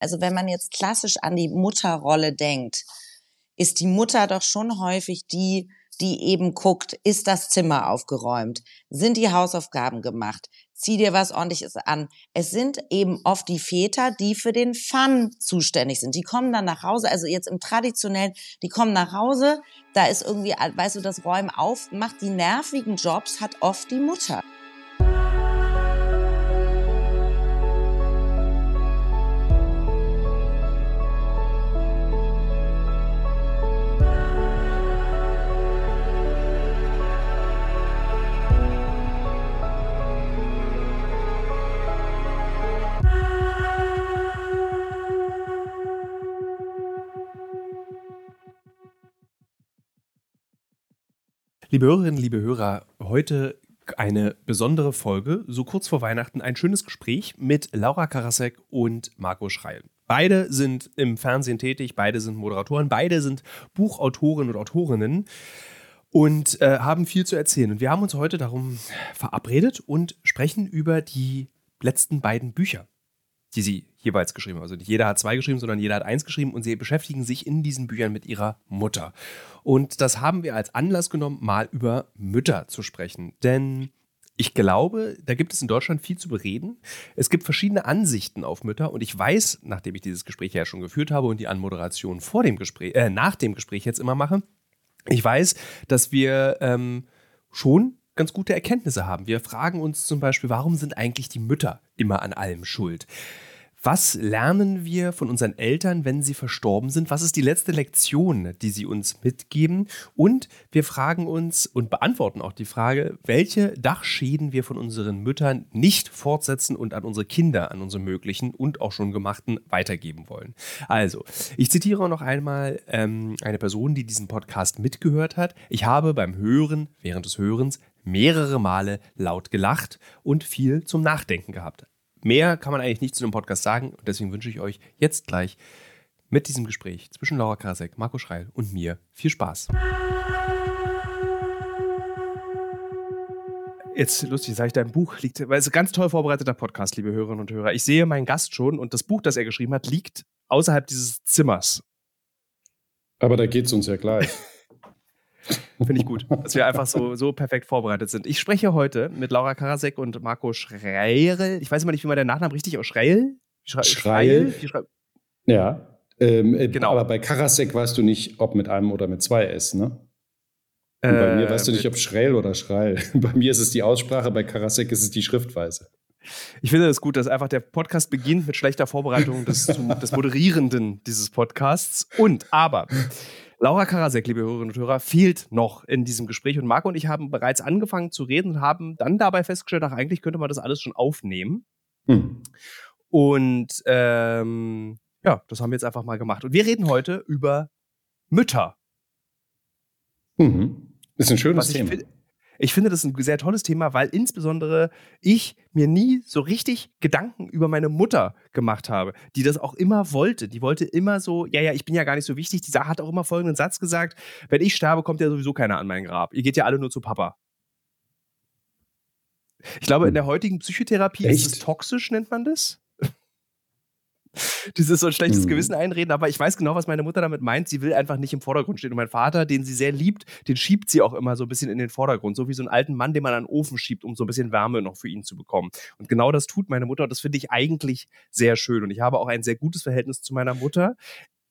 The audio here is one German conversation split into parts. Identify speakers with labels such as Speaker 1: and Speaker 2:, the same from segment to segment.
Speaker 1: Also wenn man jetzt klassisch an die Mutterrolle denkt, ist die Mutter doch schon häufig die, die eben guckt, ist das Zimmer aufgeräumt? Sind die Hausaufgaben gemacht? Zieh dir was ordentliches an. Es sind eben oft die Väter, die für den Fun zuständig sind. Die kommen dann nach Hause, also jetzt im traditionellen, die kommen nach Hause, da ist irgendwie, weißt du, das Räumen auf, macht die nervigen Jobs, hat oft die Mutter.
Speaker 2: Liebe Hörerinnen, liebe Hörer, heute eine besondere Folge, so kurz vor Weihnachten, ein schönes Gespräch mit Laura Karasek und Marco Schreil. Beide sind im Fernsehen tätig, beide sind Moderatoren, beide sind Buchautoren und Autorinnen und äh, haben viel zu erzählen. Und wir haben uns heute darum verabredet und sprechen über die letzten beiden Bücher, die sie jeweils geschrieben haben. Also nicht jeder hat zwei geschrieben, sondern jeder hat eins geschrieben und sie beschäftigen sich in diesen Büchern mit ihrer Mutter. Und das haben wir als Anlass genommen, mal über Mütter zu sprechen. Denn ich glaube, da gibt es in Deutschland viel zu bereden. Es gibt verschiedene Ansichten auf Mütter und ich weiß, nachdem ich dieses Gespräch ja schon geführt habe und die Anmoderation vor dem Gespräch, äh, nach dem Gespräch jetzt immer mache, ich weiß, dass wir ähm, schon ganz gute Erkenntnisse haben. Wir fragen uns zum Beispiel, warum sind eigentlich die Mütter immer an allem schuld? Was lernen wir von unseren Eltern, wenn sie verstorben sind? Was ist die letzte Lektion, die sie uns mitgeben? Und wir fragen uns und beantworten auch die Frage, welche Dachschäden wir von unseren Müttern nicht fortsetzen und an unsere Kinder, an unsere möglichen und auch schon gemachten weitergeben wollen. Also, ich zitiere noch einmal ähm, eine Person, die diesen Podcast mitgehört hat. Ich habe beim Hören, während des Hörens, mehrere Male laut gelacht und viel zum Nachdenken gehabt. Mehr kann man eigentlich nicht zu dem Podcast sagen und deswegen wünsche ich euch jetzt gleich mit diesem Gespräch zwischen Laura Krasek, Marco Schreil und mir viel Spaß. Jetzt lustig, sage ich, dein Buch liegt, weil es ist ein ganz toll vorbereiteter Podcast, liebe Hörerinnen und Hörer. Ich sehe meinen Gast schon und das Buch, das er geschrieben hat, liegt außerhalb dieses Zimmers.
Speaker 3: Aber da geht es uns ja gleich.
Speaker 2: Finde ich gut, dass wir einfach so, so perfekt vorbereitet sind. Ich spreche heute mit Laura Karasek und Marco Schreil. Ich weiß immer nicht, wie man den Nachnamen richtig aus Schreil?
Speaker 3: Schreil? Schreil. Schreil. Ja. Ähm, äh, genau. Aber bei Karasek weißt du nicht, ob mit einem oder mit zwei S, ne? Und bei äh, mir weißt du nicht, ob Schreil oder Schreil. bei mir ist es die Aussprache, bei Karasek ist es die Schriftweise.
Speaker 2: Ich finde es das gut, dass einfach der Podcast beginnt mit schlechter Vorbereitung des, des Moderierenden dieses Podcasts. Und aber Laura Karasek, liebe Hörerinnen und Hörer, fehlt noch in diesem Gespräch. Und Marco und ich haben bereits angefangen zu reden und haben dann dabei festgestellt, ach, eigentlich könnte man das alles schon aufnehmen. Hm. Und ähm, ja, das haben wir jetzt einfach mal gemacht. Und wir reden heute über Mütter.
Speaker 3: Mhm. Ist ein schönes Thema.
Speaker 2: Ich finde das ein sehr tolles Thema, weil insbesondere ich mir nie so richtig Gedanken über meine Mutter gemacht habe, die das auch immer wollte. Die wollte immer so, ja, ja, ich bin ja gar nicht so wichtig. Die hat auch immer folgenden Satz gesagt: Wenn ich sterbe, kommt ja sowieso keiner an mein Grab. Ihr geht ja alle nur zu Papa. Ich glaube, in der heutigen Psychotherapie Echt? ist es toxisch, nennt man das. dieses so ein schlechtes mhm. Gewissen einreden, aber ich weiß genau, was meine Mutter damit meint. Sie will einfach nicht im Vordergrund stehen. Und mein Vater, den sie sehr liebt, den schiebt sie auch immer so ein bisschen in den Vordergrund. So wie so einen alten Mann, den man an den Ofen schiebt, um so ein bisschen Wärme noch für ihn zu bekommen. Und genau das tut meine Mutter und das finde ich eigentlich sehr schön. Und ich habe auch ein sehr gutes Verhältnis zu meiner Mutter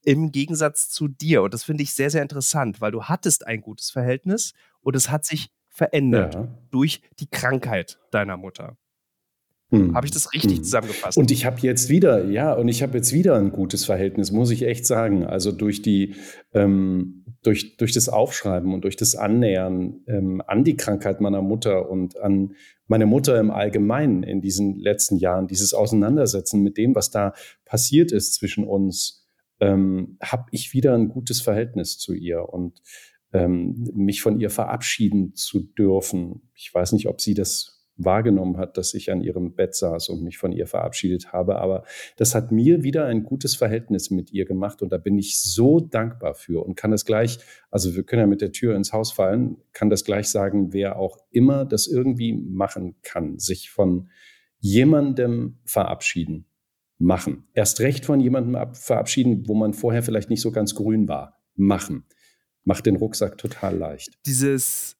Speaker 2: im Gegensatz zu dir. Und das finde ich sehr, sehr interessant, weil du hattest ein gutes Verhältnis und es hat sich verändert ja. durch die Krankheit deiner Mutter. Hm. Habe ich das richtig hm. zusammengefasst?
Speaker 3: Und ich habe jetzt wieder, ja, und ich habe jetzt wieder ein gutes Verhältnis, muss ich echt sagen. Also durch die, ähm, durch, durch das Aufschreiben und durch das Annähern ähm, an die Krankheit meiner Mutter und an meine Mutter im Allgemeinen in diesen letzten Jahren, dieses Auseinandersetzen mit dem, was da passiert ist zwischen uns, ähm, habe ich wieder ein gutes Verhältnis zu ihr und ähm, mich von ihr verabschieden zu dürfen. Ich weiß nicht, ob sie das wahrgenommen hat, dass ich an ihrem Bett saß und mich von ihr verabschiedet habe. Aber das hat mir wieder ein gutes Verhältnis mit ihr gemacht und da bin ich so dankbar für und kann das gleich, also wir können ja mit der Tür ins Haus fallen, kann das gleich sagen, wer auch immer das irgendwie machen kann, sich von jemandem verabschieden. Machen. Erst recht von jemandem ab, verabschieden, wo man vorher vielleicht nicht so ganz grün war. Machen. Macht den Rucksack total leicht.
Speaker 2: Dieses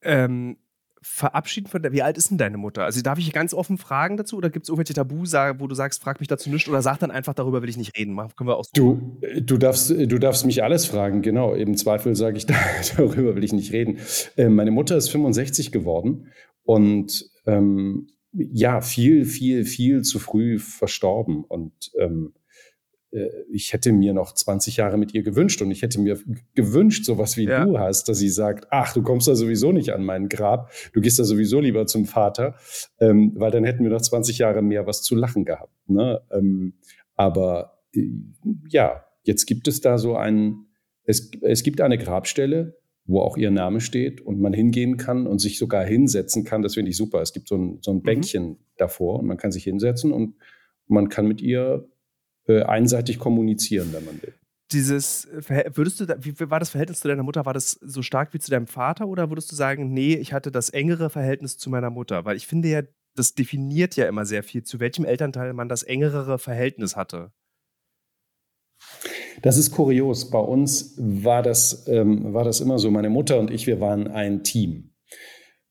Speaker 2: ähm, verabschieden von der. Wie alt ist denn deine Mutter? Also darf ich ganz offen fragen dazu oder gibt es irgendwelche Tabu, wo du sagst, frag mich dazu nicht oder sag dann einfach, darüber will ich nicht reden. Können wir aus
Speaker 3: du, du, darfst, du darfst mich alles fragen, genau. Im Zweifel sage ich, darüber will ich nicht reden. Äh, meine Mutter ist 65 geworden und ähm, ja, viel, viel, viel zu früh verstorben. Und ähm, äh, ich hätte mir noch 20 Jahre mit ihr gewünscht und ich hätte mir gewünscht, sowas wie ja. du hast, dass sie sagt, ach, du kommst da sowieso nicht an mein Grab, du gehst da sowieso lieber zum Vater, ähm, weil dann hätten wir noch 20 Jahre mehr was zu lachen gehabt. Ne? Ähm, aber äh, ja, jetzt gibt es da so ein, es, es gibt eine Grabstelle, wo auch ihr Name steht und man hingehen kann und sich sogar hinsetzen kann. Das finde ich super. Es gibt so ein, so ein mhm. Bänkchen mhm. davor und man kann sich hinsetzen und man kann mit ihr äh, einseitig kommunizieren, wenn man will.
Speaker 2: Dieses, würdest du, wie war das Verhältnis zu deiner Mutter? War das so stark wie zu deinem Vater oder würdest du sagen, nee, ich hatte das engere Verhältnis zu meiner Mutter? Weil ich finde ja, das definiert ja immer sehr viel, zu welchem Elternteil man das engere Verhältnis hatte.
Speaker 3: Das ist kurios. Bei uns war das, ähm, war das immer so. Meine Mutter und ich, wir waren ein Team.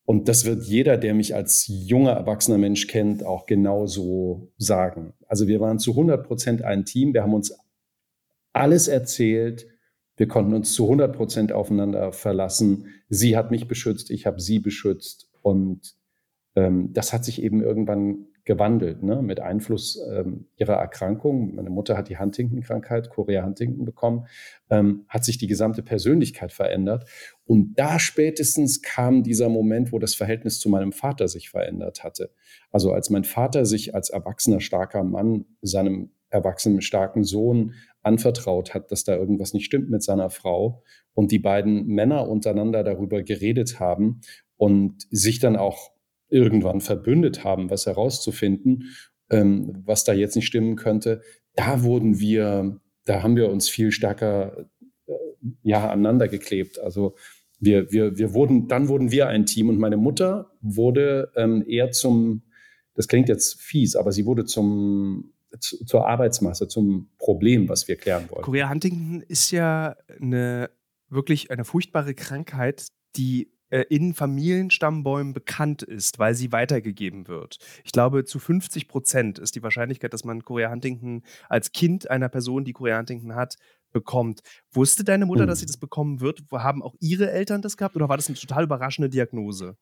Speaker 3: Und das wird jeder, der mich als junger, erwachsener Mensch kennt, auch genauso sagen. Also wir waren zu 100 Prozent ein Team. Wir haben uns alles erzählt. Wir konnten uns zu 100 Prozent aufeinander verlassen. Sie hat mich beschützt, ich habe sie beschützt. Und ähm, das hat sich eben irgendwann gewandelt, ne? mit Einfluss ähm, ihrer Erkrankung. Meine Mutter hat die Huntington-Krankheit, Korea Huntington bekommen, ähm, hat sich die gesamte Persönlichkeit verändert. Und da spätestens kam dieser Moment, wo das Verhältnis zu meinem Vater sich verändert hatte. Also als mein Vater sich als erwachsener, starker Mann seinem erwachsenen, starken Sohn anvertraut hat, dass da irgendwas nicht stimmt mit seiner Frau und die beiden Männer untereinander darüber geredet haben und sich dann auch irgendwann verbündet haben, was herauszufinden, ähm, was da jetzt nicht stimmen könnte, da wurden wir, da haben wir uns viel stärker äh, ja, aneinander geklebt. Also wir, wir, wir wurden, dann wurden wir ein Team und meine Mutter wurde ähm, eher zum, das klingt jetzt fies, aber sie wurde zum, zu, zur Arbeitsmasse, zum Problem, was wir klären wollen.
Speaker 2: Korea Huntington ist ja eine wirklich eine furchtbare Krankheit, die in Familienstammbäumen bekannt ist, weil sie weitergegeben wird. Ich glaube, zu 50 Prozent ist die Wahrscheinlichkeit, dass man Korea Huntington als Kind einer Person, die Korea Huntington hat, bekommt. Wusste deine Mutter, dass sie hm. das bekommen wird? Haben auch ihre Eltern das gehabt oder war das eine total überraschende Diagnose?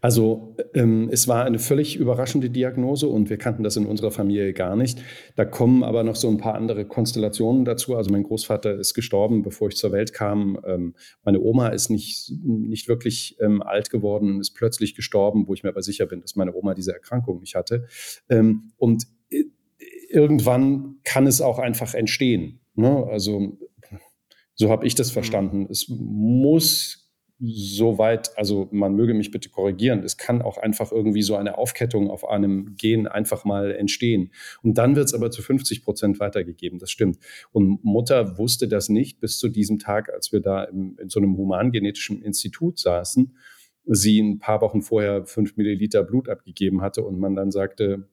Speaker 3: Also ähm, es war eine völlig überraschende Diagnose und wir kannten das in unserer Familie gar nicht. Da kommen aber noch so ein paar andere Konstellationen dazu. Also mein Großvater ist gestorben, bevor ich zur Welt kam. Ähm, meine Oma ist nicht, nicht wirklich ähm, alt geworden, ist plötzlich gestorben, wo ich mir aber sicher bin, dass meine Oma diese Erkrankung nicht hatte. Ähm, und äh, irgendwann kann es auch einfach entstehen. Ne? Also so habe ich das mhm. verstanden. Es muss soweit, also man möge mich bitte korrigieren, es kann auch einfach irgendwie so eine Aufkettung auf einem Gen einfach mal entstehen. Und dann wird es aber zu 50 Prozent weitergegeben, das stimmt. Und Mutter wusste das nicht bis zu diesem Tag, als wir da im, in so einem humangenetischen Institut saßen, sie ein paar Wochen vorher fünf Milliliter Blut abgegeben hatte und man dann sagte,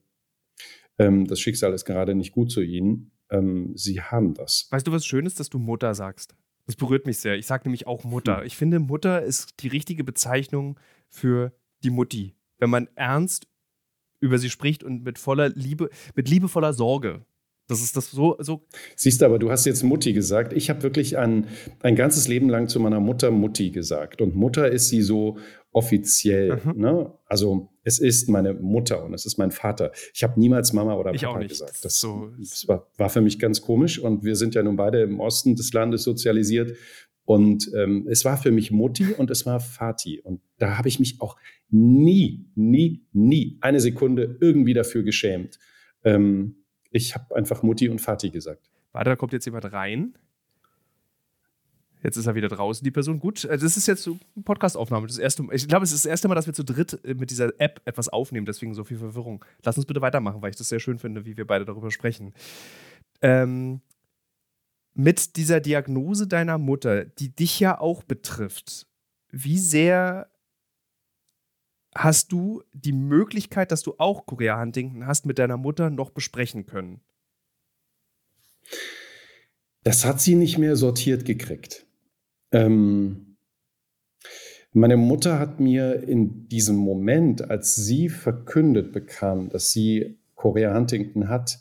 Speaker 3: ähm, das Schicksal ist gerade nicht gut zu Ihnen. Ähm, sie haben das.
Speaker 2: Weißt du, was schön ist, dass du Mutter sagst? Das berührt mich sehr. Ich sage nämlich auch Mutter. Hm. Ich finde, Mutter ist die richtige Bezeichnung für die Mutti. Wenn man ernst über sie spricht und mit voller Liebe, mit liebevoller Sorge. Das ist das so. so
Speaker 3: Siehst du, aber du hast jetzt Mutti gesagt. Ich habe wirklich ein, ein ganzes Leben lang zu meiner Mutter Mutti gesagt. Und Mutter ist sie so offiziell. Mhm. Ne? Also es ist meine Mutter und es ist mein Vater. Ich habe niemals Mama oder ich Papa gesagt. Das, so das war, war, für mich ganz komisch und wir sind ja nun beide im Osten des Landes sozialisiert. Und ähm, es war für mich Mutti und es war Vati. Und da habe ich mich auch nie, nie, nie eine Sekunde irgendwie dafür geschämt. Ähm, ich habe einfach Mutti und Vati gesagt.
Speaker 2: Warte, da kommt jetzt jemand rein. Jetzt ist er wieder draußen, die Person. Gut, äh, das ist jetzt so eine Podcastaufnahme. Das erste, ich glaube, es ist das erste Mal, dass wir zu dritt äh, mit dieser App etwas aufnehmen, deswegen so viel Verwirrung. Lass uns bitte weitermachen, weil ich das sehr schön finde, wie wir beide darüber sprechen. Ähm, mit dieser Diagnose deiner Mutter, die dich ja auch betrifft, wie sehr hast du die Möglichkeit, dass du auch Korea Huntington hast, mit deiner Mutter noch besprechen können?
Speaker 3: Das hat sie nicht mehr sortiert gekriegt. Ähm, meine Mutter hat mir in diesem Moment, als sie verkündet bekam, dass sie Korea Huntington hat,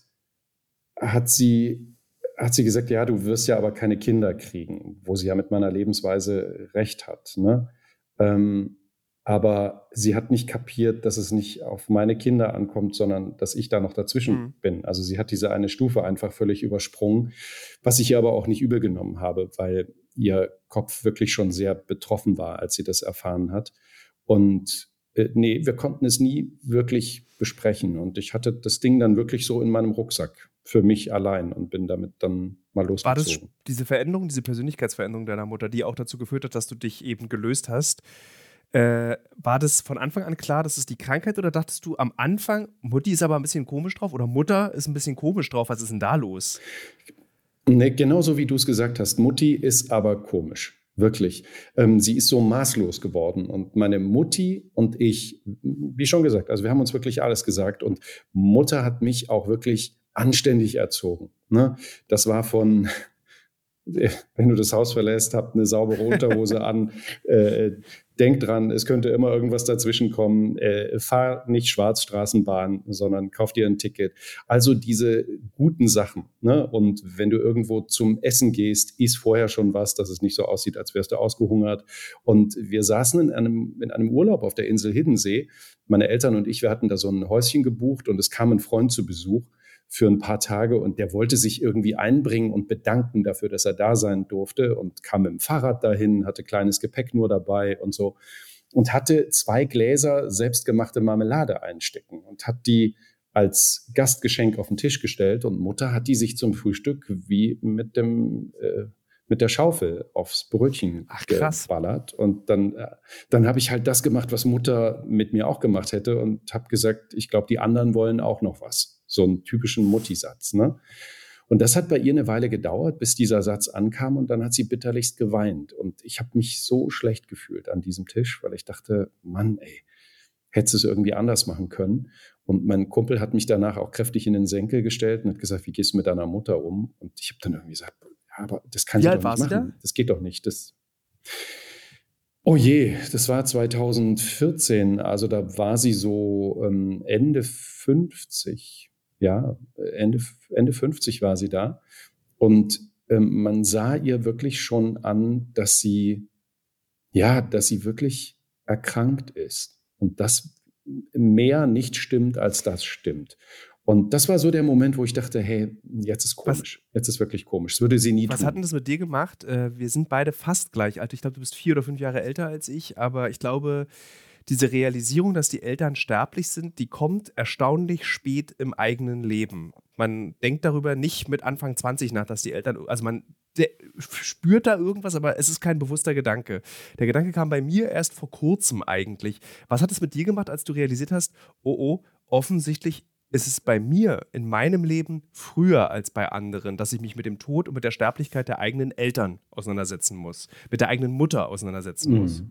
Speaker 3: hat sie, hat sie gesagt, ja, du wirst ja aber keine Kinder kriegen, wo sie ja mit meiner Lebensweise recht hat. Ne? Ähm, aber sie hat nicht kapiert, dass es nicht auf meine Kinder ankommt, sondern dass ich da noch dazwischen mhm. bin. Also sie hat diese eine Stufe einfach völlig übersprungen, was ich ihr aber auch nicht übel genommen habe, weil ihr Kopf wirklich schon sehr betroffen war, als sie das erfahren hat. Und äh, nee, wir konnten es nie wirklich besprechen. Und ich hatte das Ding dann wirklich so in meinem Rucksack für mich allein und bin damit dann mal losgezogen. War das
Speaker 2: diese Veränderung, diese Persönlichkeitsveränderung deiner Mutter, die auch dazu geführt hat, dass du dich eben gelöst hast? Äh, war das von Anfang an klar, dass es die Krankheit oder dachtest du am Anfang, Mutti ist aber ein bisschen komisch drauf oder Mutter ist ein bisschen komisch drauf, was ist denn da los?
Speaker 3: Ne, genauso wie du es gesagt hast, Mutti ist aber komisch. Wirklich. Ähm, sie ist so maßlos geworden. Und meine Mutti und ich, wie schon gesagt, also wir haben uns wirklich alles gesagt. Und Mutter hat mich auch wirklich anständig erzogen. Ne? Das war von, wenn du das Haus verlässt, habt eine saubere Unterhose an, äh, denk dran, es könnte immer irgendwas dazwischen kommen. Äh, fahr nicht Schwarzstraßenbahn, sondern kauf dir ein Ticket. Also diese guten Sachen. Ne? Und wenn du irgendwo zum Essen gehst, isst vorher schon was, dass es nicht so aussieht, als wärst du ausgehungert. Und wir saßen in einem, in einem Urlaub auf der Insel Hiddensee. Meine Eltern und ich, wir hatten da so ein Häuschen gebucht und es kam ein Freund zu Besuch für ein paar Tage und der wollte sich irgendwie einbringen und bedanken dafür, dass er da sein durfte und kam mit dem Fahrrad dahin, hatte kleines Gepäck nur dabei und so und hatte zwei Gläser selbstgemachte Marmelade einstecken und hat die als Gastgeschenk auf den Tisch gestellt und Mutter hat die sich zum Frühstück wie mit dem äh, mit der Schaufel aufs Brötchen Ach, geballert. Und dann, äh, dann habe ich halt das gemacht, was Mutter mit mir auch gemacht hätte und habe gesagt, ich glaube, die anderen wollen auch noch was so einen typischen Mutti-Satz. Ne? Und das hat bei ihr eine Weile gedauert, bis dieser Satz ankam und dann hat sie bitterlichst geweint. Und ich habe mich so schlecht gefühlt an diesem Tisch, weil ich dachte, Mann, ey, hättest du es irgendwie anders machen können. Und mein Kumpel hat mich danach auch kräftig in den Senkel gestellt und hat gesagt, wie gehst du mit deiner Mutter um? Und ich habe dann irgendwie gesagt, ja, aber das kann Wie ich doch nicht machen. Das geht doch nicht. Das Oh je, das war 2014. Also da war sie so ähm, Ende 50 ja, Ende, Ende 50 war sie da. Und ähm, man sah ihr wirklich schon an, dass sie, ja, dass sie wirklich erkrankt ist. Und das mehr nicht stimmt, als das stimmt. Und das war so der Moment, wo ich dachte, hey, jetzt ist komisch. Was, jetzt ist wirklich komisch. Das würde sie nie
Speaker 2: was
Speaker 3: tun.
Speaker 2: Was hat denn das mit dir gemacht? Äh, wir sind beide fast gleich alt. Ich glaube, du bist vier oder fünf Jahre älter als ich, aber ich glaube, diese Realisierung, dass die Eltern sterblich sind, die kommt erstaunlich spät im eigenen Leben. Man denkt darüber nicht mit Anfang 20 nach, dass die Eltern, also man spürt da irgendwas, aber es ist kein bewusster Gedanke. Der Gedanke kam bei mir erst vor kurzem eigentlich. Was hat es mit dir gemacht, als du realisiert hast, oh oh, offensichtlich ist es bei mir in meinem Leben früher als bei anderen, dass ich mich mit dem Tod und mit der Sterblichkeit der eigenen Eltern auseinandersetzen muss, mit der eigenen Mutter auseinandersetzen mhm. muss.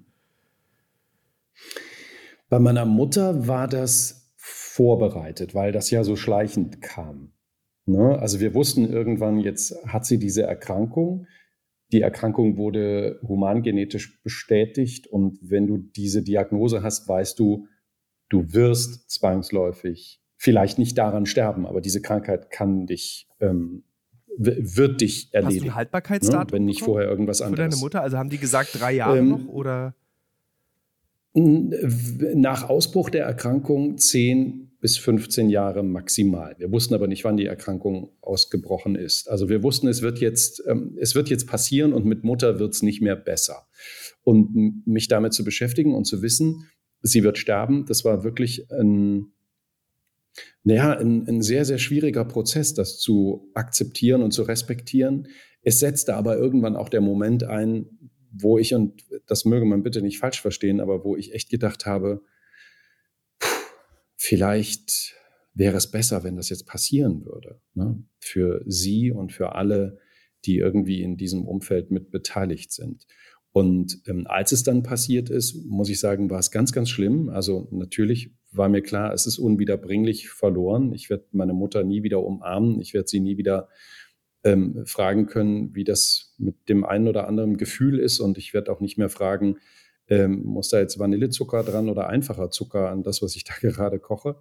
Speaker 3: Bei meiner Mutter war das vorbereitet, weil das ja so schleichend kam. Ne? Also wir wussten irgendwann, jetzt hat sie diese Erkrankung. Die Erkrankung wurde humangenetisch bestätigt und wenn du diese Diagnose hast, weißt du, du wirst zwangsläufig vielleicht nicht daran sterben, aber diese Krankheit kann dich ähm, wird dich erledigen. Hast du
Speaker 2: ein Haltbarkeitsdatum?
Speaker 3: Ne? Wenn nicht vorher irgendwas anderes.
Speaker 2: Für deine Mutter, also haben die gesagt drei Jahre ähm, noch oder?
Speaker 3: Nach Ausbruch der Erkrankung 10 bis 15 Jahre maximal. Wir wussten aber nicht, wann die Erkrankung ausgebrochen ist. Also wir wussten, es wird jetzt, ähm, es wird jetzt passieren und mit Mutter wird es nicht mehr besser. Und mich damit zu beschäftigen und zu wissen, sie wird sterben, das war wirklich ein, naja, ein, ein sehr, sehr schwieriger Prozess, das zu akzeptieren und zu respektieren. Es setzte aber irgendwann auch der Moment ein, wo ich, und das möge man bitte nicht falsch verstehen, aber wo ich echt gedacht habe, vielleicht wäre es besser, wenn das jetzt passieren würde. Ne? Für Sie und für alle, die irgendwie in diesem Umfeld mit beteiligt sind. Und ähm, als es dann passiert ist, muss ich sagen, war es ganz, ganz schlimm. Also natürlich war mir klar, es ist unwiederbringlich verloren. Ich werde meine Mutter nie wieder umarmen. Ich werde sie nie wieder ähm, fragen können, wie das mit dem einen oder anderen Gefühl ist. Und ich werde auch nicht mehr fragen, ähm, muss da jetzt Vanillezucker dran oder einfacher Zucker an das, was ich da gerade koche.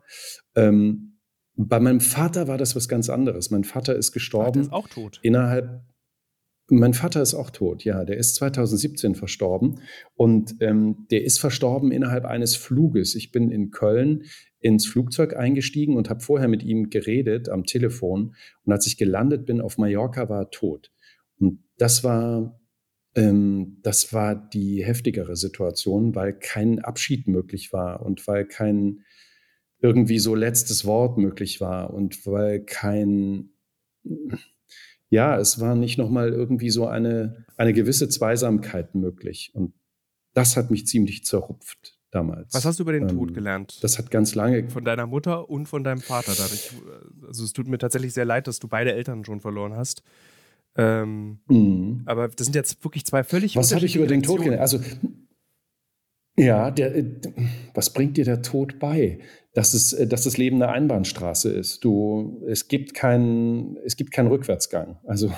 Speaker 3: Ähm, bei meinem Vater war das was ganz anderes. Mein Vater ist gestorben. Der
Speaker 2: ist auch tot.
Speaker 3: Innerhalb mein Vater ist auch tot, ja. Der ist 2017 verstorben und ähm, der ist verstorben innerhalb eines Fluges. Ich bin in Köln ins Flugzeug eingestiegen und habe vorher mit ihm geredet am Telefon. Und als ich gelandet bin auf Mallorca, war er tot. Und das war, ähm, das war die heftigere Situation, weil kein Abschied möglich war und weil kein irgendwie so letztes Wort möglich war und weil kein ja, es war nicht nochmal irgendwie so eine, eine gewisse Zweisamkeit möglich. Und das hat mich ziemlich zerrupft damals.
Speaker 2: Was hast du über den ähm, Tod gelernt?
Speaker 3: Das hat ganz lange.
Speaker 2: Von deiner Mutter und von deinem Vater. Dadurch, also es tut mir tatsächlich sehr leid, dass du beide Eltern schon verloren hast. Ähm, mhm. Aber das sind jetzt wirklich zwei völlig
Speaker 3: Was habe ich über den Tod gelernt? Also ja, der, äh, was bringt dir der Tod bei? Dass, es, äh, dass das Leben eine Einbahnstraße ist. Du, es, gibt keinen, es gibt keinen Rückwärtsgang. Also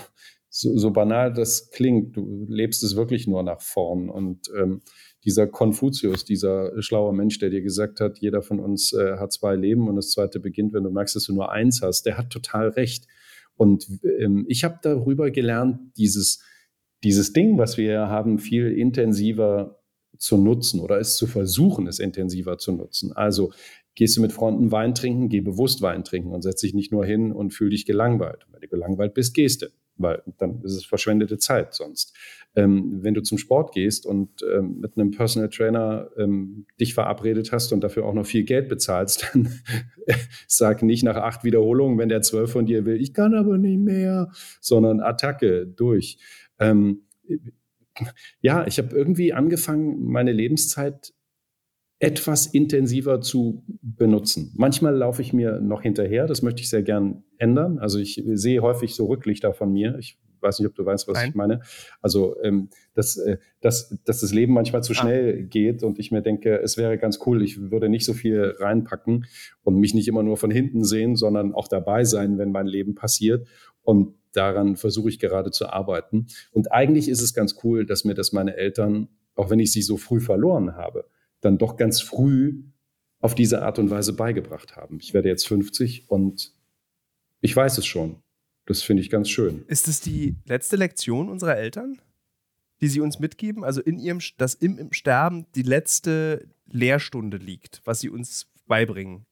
Speaker 3: so, so banal das klingt, du lebst es wirklich nur nach vorn. Und ähm, dieser Konfuzius, dieser schlaue Mensch, der dir gesagt hat, jeder von uns äh, hat zwei Leben und das zweite beginnt, wenn du merkst, dass du nur eins hast, der hat total recht. Und ähm, ich habe darüber gelernt, dieses, dieses Ding, was wir haben, viel intensiver zu nutzen oder es zu versuchen, es intensiver zu nutzen. Also gehst du mit Freunden Wein trinken, geh bewusst Wein trinken und setz dich nicht nur hin und fühl dich gelangweilt. Wenn du gelangweilt bist, gehst du, weil dann ist es verschwendete Zeit sonst. Ähm, wenn du zum Sport gehst und ähm, mit einem Personal Trainer ähm, dich verabredet hast und dafür auch noch viel Geld bezahlst, dann sag nicht nach acht Wiederholungen, wenn der zwölf von dir will, ich kann aber nicht mehr, sondern Attacke durch. Ähm, ja, ich habe irgendwie angefangen, meine Lebenszeit etwas intensiver zu benutzen. Manchmal laufe ich mir noch hinterher, das möchte ich sehr gern ändern. Also ich sehe häufig so Rücklichter von mir. Ich weiß nicht, ob du weißt, was Nein. ich meine. Also, ähm, dass, äh, dass, dass das Leben manchmal zu ah. schnell ah. geht und ich mir denke, es wäre ganz cool, ich würde nicht so viel reinpacken und mich nicht immer nur von hinten sehen, sondern auch dabei sein, wenn mein Leben passiert. Und daran versuche ich gerade zu arbeiten. Und eigentlich ist es ganz cool, dass mir das meine Eltern, auch wenn ich sie so früh verloren habe, dann doch ganz früh auf diese Art und Weise beigebracht haben. Ich werde jetzt 50 und ich weiß es schon. Das finde ich ganz schön.
Speaker 2: Ist es die letzte Lektion unserer Eltern, die sie uns mitgeben? Also in ihrem, dass im, im Sterben die letzte Lehrstunde liegt, was sie uns beibringen?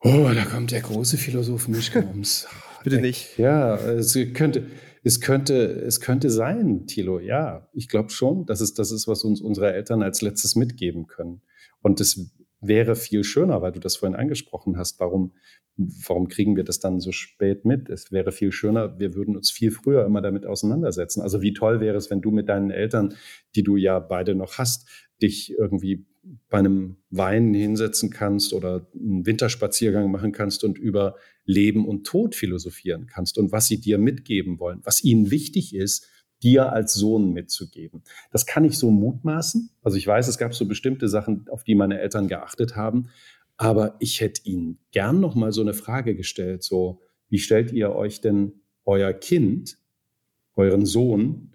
Speaker 3: Oh, da kommt der große Philosoph Mischke ums.
Speaker 2: Bitte nicht.
Speaker 3: Ja, es könnte, es könnte, es könnte sein, Thilo. Ja, ich glaube schon, dass es das ist, was uns unsere Eltern als letztes mitgeben können. Und es wäre viel schöner, weil du das vorhin angesprochen hast. Warum, warum kriegen wir das dann so spät mit? Es wäre viel schöner, wir würden uns viel früher immer damit auseinandersetzen. Also wie toll wäre es, wenn du mit deinen Eltern, die du ja beide noch hast, dich irgendwie bei einem Wein hinsetzen kannst oder einen Winterspaziergang machen kannst und über Leben und Tod philosophieren kannst und was sie dir mitgeben wollen, was ihnen wichtig ist, dir als Sohn mitzugeben. Das kann ich so mutmaßen. Also ich weiß, es gab so bestimmte Sachen, auf die meine Eltern geachtet haben, aber ich hätte ihnen gern noch mal so eine Frage gestellt, so wie stellt ihr euch denn euer Kind, euren Sohn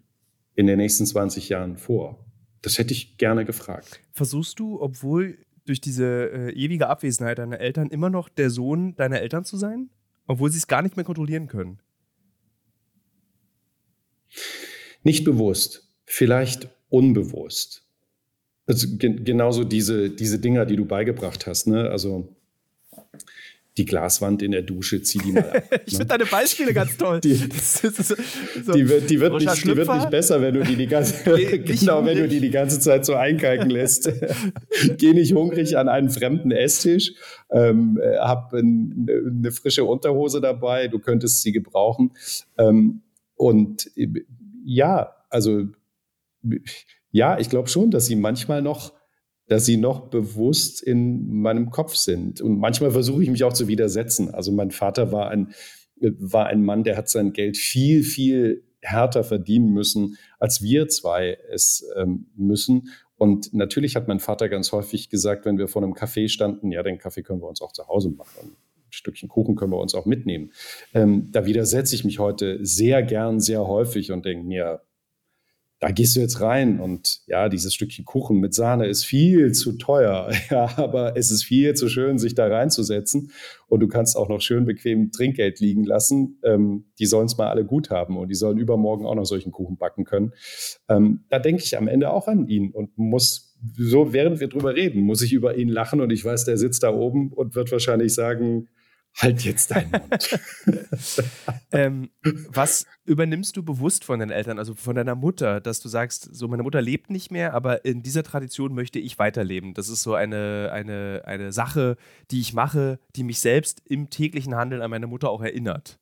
Speaker 3: in den nächsten 20 Jahren vor? Das hätte ich gerne gefragt.
Speaker 2: Versuchst du, obwohl durch diese äh, ewige Abwesenheit deiner Eltern immer noch der Sohn deiner Eltern zu sein? Obwohl sie es gar nicht mehr kontrollieren können?
Speaker 3: Nicht bewusst, vielleicht unbewusst. Also ge genauso diese, diese Dinger, die du beigebracht hast. Ne? Also die Glaswand in der Dusche, zieh die mal ab.
Speaker 2: ich ne? finde deine Beispiele ganz toll.
Speaker 3: Die, so, die, wird, die, wird nicht, die, wird, nicht, besser, wenn du die die ganze, genau, wenn du die die ganze Zeit so einkalken lässt. Geh nicht hungrig an einen fremden Esstisch, ähm, hab ein, eine frische Unterhose dabei, du könntest sie gebrauchen. Ähm, und ja, also ja, ich glaube schon, dass sie manchmal noch dass sie noch bewusst in meinem Kopf sind. Und manchmal versuche ich mich auch zu widersetzen. Also mein Vater war ein, war ein Mann, der hat sein Geld viel, viel härter verdienen müssen, als wir zwei es ähm, müssen. Und natürlich hat mein Vater ganz häufig gesagt, wenn wir vor einem Café standen, ja, den Kaffee können wir uns auch zu Hause machen. Ein Stückchen Kuchen können wir uns auch mitnehmen. Ähm, da widersetze ich mich heute sehr gern, sehr häufig und denke mir, da gehst du jetzt rein und ja, dieses Stückchen Kuchen mit Sahne ist viel zu teuer, ja, aber es ist viel zu schön, sich da reinzusetzen und du kannst auch noch schön bequem Trinkgeld liegen lassen. Ähm, die sollen es mal alle gut haben und die sollen übermorgen auch noch solchen Kuchen backen können. Ähm, da denke ich am Ende auch an ihn und muss so, während wir drüber reden, muss ich über ihn lachen und ich weiß, der sitzt da oben und wird wahrscheinlich sagen, Halt jetzt deinen Mund.
Speaker 2: ähm, was übernimmst du bewusst von deinen Eltern, also von deiner Mutter, dass du sagst, so meine Mutter lebt nicht mehr, aber in dieser Tradition möchte ich weiterleben. Das ist so eine, eine, eine Sache, die ich mache, die mich selbst im täglichen Handeln an meine Mutter auch erinnert.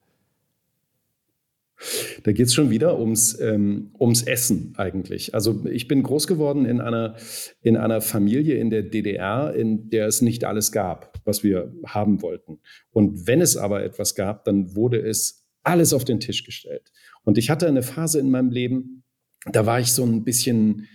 Speaker 3: Da geht es schon wieder ums, ähm, ums Essen eigentlich. Also ich bin groß geworden in einer, in einer Familie in der DDR, in der es nicht alles gab, was wir haben wollten. Und wenn es aber etwas gab, dann wurde es alles auf den Tisch gestellt. Und ich hatte eine Phase in meinem Leben, da war ich so ein bisschen,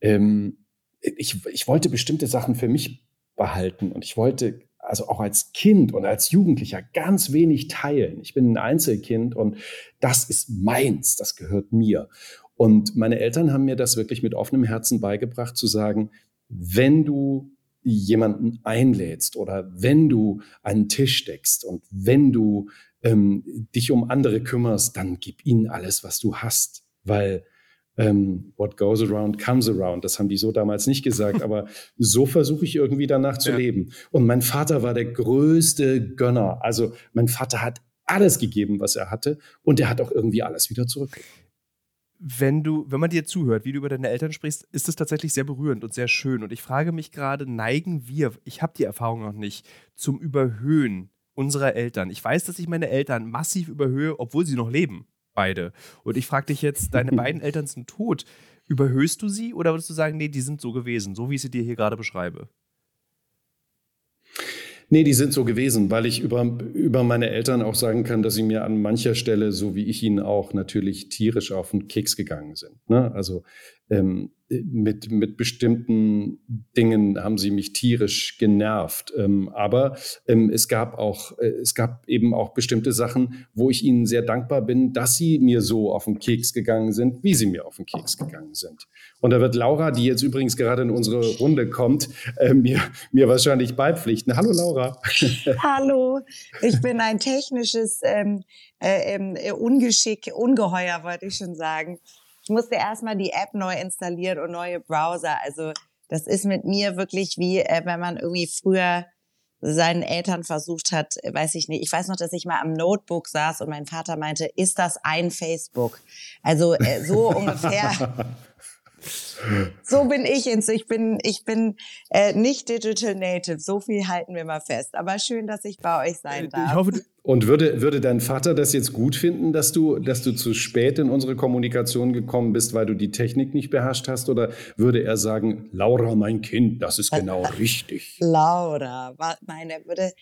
Speaker 3: ähm, ich, ich wollte bestimmte Sachen für mich behalten und ich wollte also auch als Kind und als Jugendlicher ganz wenig teilen. Ich bin ein Einzelkind und das ist meins, das gehört mir. Und meine Eltern haben mir das wirklich mit offenem Herzen beigebracht, zu sagen, wenn du jemanden einlädst oder wenn du einen Tisch deckst und wenn du ähm, dich um andere kümmerst, dann gib ihnen alles, was du hast, weil ähm, what goes around comes around. Das haben die so damals nicht gesagt, aber so versuche ich irgendwie danach zu ja. leben. Und mein Vater war der größte Gönner. Also mein Vater hat alles gegeben, was er hatte, und er hat auch irgendwie alles wieder zurück.
Speaker 2: Wenn du, wenn man dir zuhört, wie du über deine Eltern sprichst, ist es tatsächlich sehr berührend und sehr schön. Und ich frage mich gerade, neigen wir, ich habe die Erfahrung noch nicht, zum Überhöhen unserer Eltern? Ich weiß, dass ich meine Eltern massiv überhöhe, obwohl sie noch leben beide. Und ich frage dich jetzt, deine beiden Eltern sind tot. Überhöhst du sie oder würdest du sagen, nee, die sind so gewesen, so wie ich sie dir hier gerade beschreibe?
Speaker 3: Nee, die sind so gewesen, weil ich über, über meine Eltern auch sagen kann, dass sie mir an mancher Stelle, so wie ich ihnen auch, natürlich tierisch auf den Keks gegangen sind. Ne? Also ähm, mit, mit bestimmten Dingen haben sie mich tierisch genervt. Ähm, aber ähm, es gab auch, äh, es gab eben auch bestimmte Sachen, wo ich ihnen sehr dankbar bin, dass sie mir so auf den Keks gegangen sind, wie sie mir auf den Keks gegangen sind. Und da wird Laura, die jetzt übrigens gerade in unsere Runde kommt, äh, mir, mir wahrscheinlich beipflichten. Hallo Laura.
Speaker 1: Hallo, ich bin ein technisches ähm, äh, ähm, Ungeschick, Ungeheuer, wollte ich schon sagen. Ich musste erstmal die App neu installieren und neue Browser. Also das ist mit mir wirklich wie, äh, wenn man irgendwie früher seinen Eltern versucht hat, äh, weiß ich nicht. Ich weiß noch, dass ich mal am Notebook saß und mein Vater meinte, ist das ein Facebook? Also äh, so ungefähr so bin ich. Ich bin, ich bin äh, nicht Digital Native. So viel halten wir mal fest. Aber schön, dass ich bei euch sein äh, darf.
Speaker 3: Ich hoffe, und würde, würde dein Vater das jetzt gut finden, dass du, dass du zu spät in unsere Kommunikation gekommen bist, weil du die Technik nicht beherrscht hast? Oder würde er sagen, Laura, mein Kind, das ist genau richtig?
Speaker 1: Laura, nein, er würde,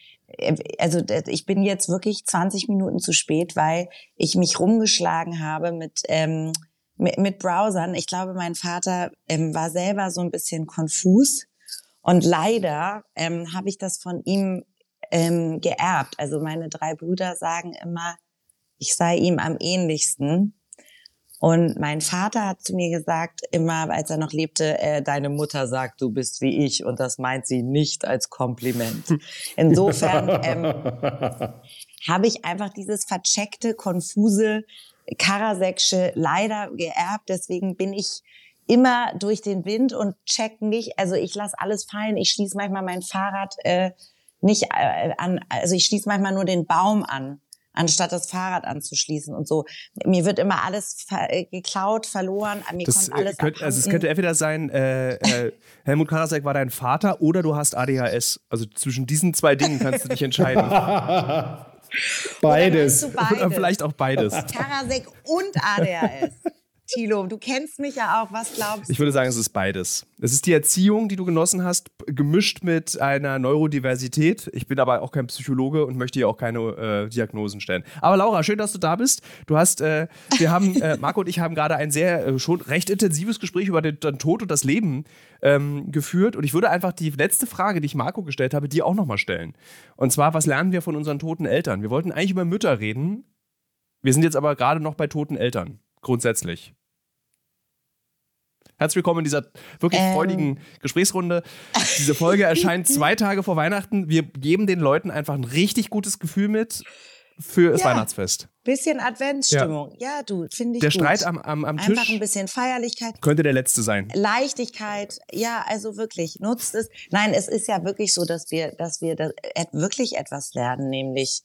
Speaker 1: also ich bin jetzt wirklich 20 Minuten zu spät, weil ich mich rumgeschlagen habe mit, ähm, mit, mit Browsern. Ich glaube, mein Vater ähm, war selber so ein bisschen konfus. Und leider ähm, habe ich das von ihm ähm, geerbt. Also meine drei Brüder sagen immer, ich sei ihm am ähnlichsten. Und mein Vater hat zu mir gesagt, immer als er noch lebte, äh, deine Mutter sagt, du bist wie ich. Und das meint sie nicht als Kompliment. Insofern ähm, habe ich einfach dieses vercheckte, konfuse Karaseksche leider geerbt. Deswegen bin ich immer durch den Wind und check nicht. Also ich lasse alles fallen. Ich schließe manchmal mein Fahrrad äh, nicht äh, an. Also ich schließe manchmal nur den Baum an anstatt das Fahrrad anzuschließen und so. Mir wird immer alles ver äh, geklaut, verloren, mir das, kommt äh, alles
Speaker 2: könnt, Also es könnte entweder sein, äh, äh, Helmut Karasek war dein Vater oder du hast ADHS. Also zwischen diesen zwei Dingen kannst du dich entscheiden.
Speaker 3: Beides.
Speaker 2: Oder, beides. Oder vielleicht auch beides.
Speaker 1: Karasek und ADHS. Thilo? Du kennst mich ja auch. Was glaubst du?
Speaker 2: Ich würde sagen, es ist beides. Es ist die Erziehung, die du genossen hast, gemischt mit einer Neurodiversität. Ich bin aber auch kein Psychologe und möchte hier auch keine äh, Diagnosen stellen. Aber Laura, schön, dass du da bist. Du hast, äh, wir haben, äh, Marco und ich haben gerade ein sehr, äh, schon recht intensives Gespräch über den, den Tod und das Leben ähm, geführt. Und ich würde einfach die letzte Frage, die ich Marco gestellt habe, dir auch nochmal stellen. Und zwar, was lernen wir von unseren toten Eltern? Wir wollten eigentlich über Mütter reden. Wir sind jetzt aber gerade noch bei toten Eltern grundsätzlich. Herzlich willkommen in dieser wirklich ähm. freudigen Gesprächsrunde. Diese Folge erscheint zwei Tage vor Weihnachten. Wir geben den Leuten einfach ein richtig gutes Gefühl mit für das ja, Weihnachtsfest.
Speaker 1: Bisschen Adventsstimmung. Ja, ja du, finde ich
Speaker 2: Der
Speaker 1: gut.
Speaker 2: Streit am, am, am
Speaker 1: Tisch.
Speaker 2: Einfach
Speaker 1: ein bisschen Feierlichkeit.
Speaker 2: Könnte der letzte sein.
Speaker 1: Leichtigkeit. Ja, also wirklich, nutzt es. Nein, es ist ja wirklich so, dass wir, dass wir da wirklich etwas lernen, nämlich,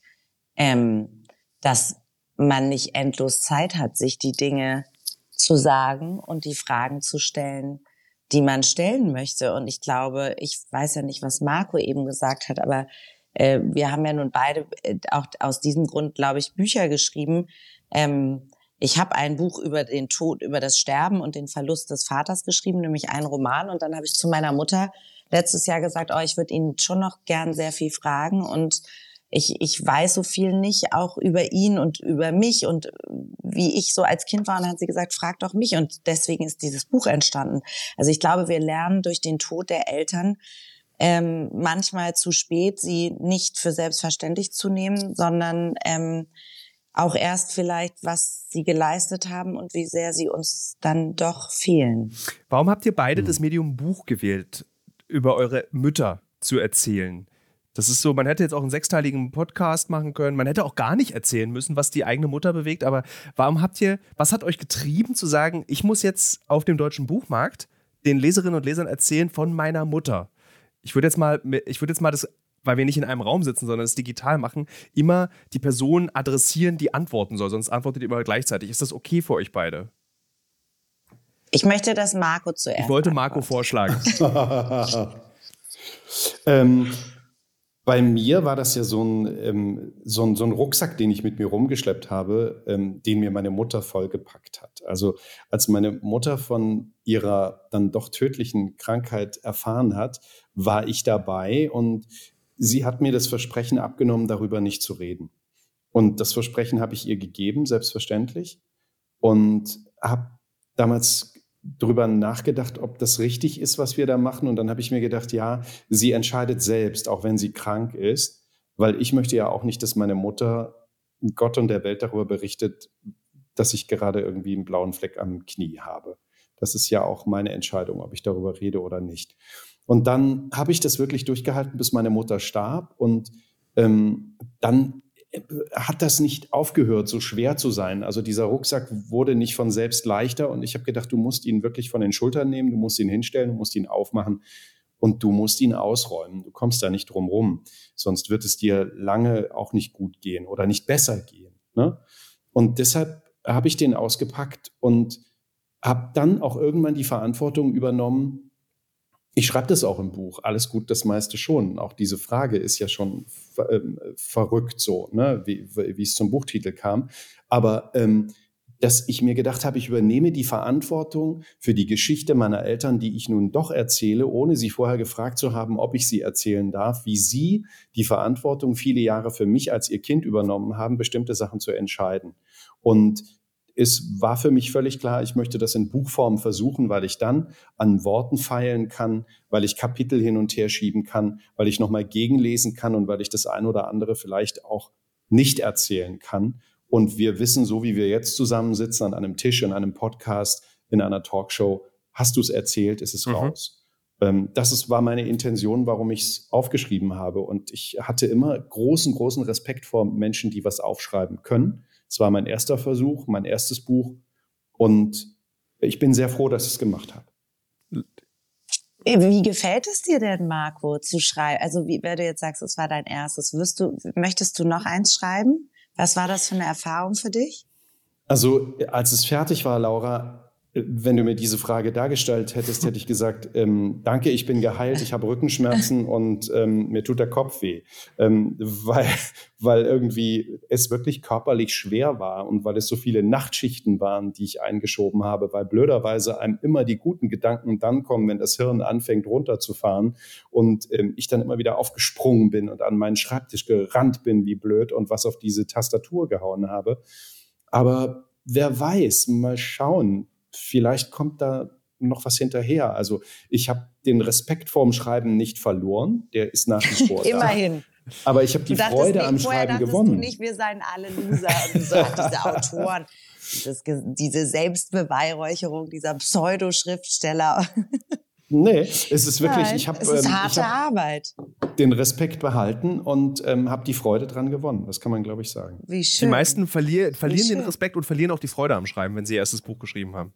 Speaker 1: ähm, dass man nicht endlos Zeit hat, sich die Dinge zu sagen und die Fragen zu stellen, die man stellen möchte. Und ich glaube, ich weiß ja nicht, was Marco eben gesagt hat, aber äh, wir haben ja nun beide äh, auch aus diesem Grund, glaube ich, Bücher geschrieben. Ähm, ich habe ein Buch über den Tod, über das Sterben und den Verlust des Vaters geschrieben, nämlich einen Roman. Und dann habe ich zu meiner Mutter letztes Jahr gesagt, oh, ich würde Ihnen schon noch gern sehr viel fragen und ich, ich weiß so viel nicht, auch über ihn und über mich und wie ich so als Kind war. Und dann hat sie gesagt, frag doch mich. Und deswegen ist dieses Buch entstanden. Also ich glaube, wir lernen durch den Tod der Eltern ähm, manchmal zu spät, sie nicht für selbstverständlich zu nehmen, sondern ähm, auch erst vielleicht, was sie geleistet haben und wie sehr sie uns dann doch fehlen.
Speaker 2: Warum habt ihr beide das Medium Buch gewählt, über eure Mütter zu erzählen? Das ist so, man hätte jetzt auch einen sechsteiligen Podcast machen können. Man hätte auch gar nicht erzählen müssen, was die eigene Mutter bewegt. Aber warum habt ihr, was hat euch getrieben zu sagen, ich muss jetzt auf dem deutschen Buchmarkt den Leserinnen und Lesern erzählen von meiner Mutter? Ich würde jetzt mal, ich würde jetzt mal das, weil wir nicht in einem Raum sitzen, sondern es digital machen, immer die Person adressieren, die antworten soll. Sonst antwortet ihr immer gleichzeitig. Ist das okay für euch beide?
Speaker 1: Ich möchte, dass Marco zuerst.
Speaker 2: Ich wollte Marco antworten. vorschlagen.
Speaker 3: ähm, bei mir war das ja so ein, ähm, so, ein, so ein Rucksack, den ich mit mir rumgeschleppt habe, ähm, den mir meine Mutter vollgepackt hat. Also als meine Mutter von ihrer dann doch tödlichen Krankheit erfahren hat, war ich dabei und sie hat mir das Versprechen abgenommen, darüber nicht zu reden. Und das Versprechen habe ich ihr gegeben, selbstverständlich. Und habe damals drüber nachgedacht, ob das richtig ist, was wir da machen. Und dann habe ich mir gedacht, ja, sie entscheidet selbst, auch wenn sie krank ist, weil ich möchte ja auch nicht, dass meine Mutter Gott und der Welt darüber berichtet, dass ich gerade irgendwie einen blauen Fleck am Knie habe. Das ist ja auch meine Entscheidung, ob ich darüber rede oder nicht. Und dann habe ich das wirklich durchgehalten, bis meine Mutter starb. Und ähm, dann hat das nicht aufgehört, so schwer zu sein. Also dieser Rucksack wurde nicht von selbst leichter und ich habe gedacht, du musst ihn wirklich von den Schultern nehmen, du musst ihn hinstellen, du musst ihn aufmachen und du musst ihn ausräumen. Du kommst da nicht drum rum, sonst wird es dir lange auch nicht gut gehen oder nicht besser gehen. Ne? Und deshalb habe ich den ausgepackt und habe dann auch irgendwann die Verantwortung übernommen, ich schreibe das auch im Buch. Alles gut, das meiste schon. Auch diese Frage ist ja schon äh, verrückt so, ne? wie, wie es zum Buchtitel kam. Aber ähm, dass ich mir gedacht habe, ich übernehme die Verantwortung für die Geschichte meiner Eltern, die ich nun doch erzähle, ohne sie vorher gefragt zu haben, ob ich sie erzählen darf, wie sie die Verantwortung viele Jahre für mich als ihr Kind übernommen haben, bestimmte Sachen zu entscheiden. Und es war für mich völlig klar, ich möchte das in Buchform versuchen, weil ich dann an Worten feilen kann, weil ich Kapitel hin und her schieben kann, weil ich nochmal gegenlesen kann und weil ich das ein oder andere vielleicht auch nicht erzählen kann. Und wir wissen, so wie wir jetzt zusammensitzen an einem Tisch, in einem Podcast, in einer Talkshow, hast du es erzählt, ist es mhm. raus. Ähm, das ist, war meine Intention, warum ich es aufgeschrieben habe. Und ich hatte immer großen, großen Respekt vor Menschen, die was aufschreiben können es war mein erster Versuch, mein erstes Buch und ich bin sehr froh, dass ich es gemacht habe.
Speaker 1: Wie gefällt es dir denn, Marco, zu schreiben? Also, wie, wenn du jetzt sagst, es war dein erstes, wirst du, möchtest du noch eins schreiben? Was war das für eine Erfahrung für dich?
Speaker 3: Also, als es fertig war, Laura, wenn du mir diese Frage dargestellt hättest, hätte ich gesagt, ähm, danke, ich bin geheilt, ich habe Rückenschmerzen und ähm, mir tut der Kopf weh. Ähm, weil, weil irgendwie es wirklich körperlich schwer war und weil es so viele Nachtschichten waren, die ich eingeschoben habe, weil blöderweise einem immer die guten Gedanken dann kommen, wenn das Hirn anfängt runterzufahren und ähm, ich dann immer wieder aufgesprungen bin und an meinen Schreibtisch gerannt bin wie blöd und was auf diese Tastatur gehauen habe. Aber wer weiß, mal schauen vielleicht kommt da noch was hinterher. Also ich habe den Respekt vorm Schreiben nicht verloren, der ist nach wie vor
Speaker 1: da. Immerhin.
Speaker 3: Aber ich habe die Freude am Schreiben gewonnen. Du
Speaker 1: nicht, wir seien alle Loser und so diese Autoren. Das, diese Selbstbeweihräucherung dieser Pseudoschriftsteller.
Speaker 3: Nee, es ist wirklich, Nein, ich habe
Speaker 1: ähm, harte hab Arbeit.
Speaker 3: Den Respekt behalten und ähm, habe die Freude dran gewonnen. Das kann man, glaube ich, sagen.
Speaker 2: Wie schön. Die meisten verlier verlieren den Respekt und verlieren auch die Freude am Schreiben, wenn sie ihr erstes Buch geschrieben haben.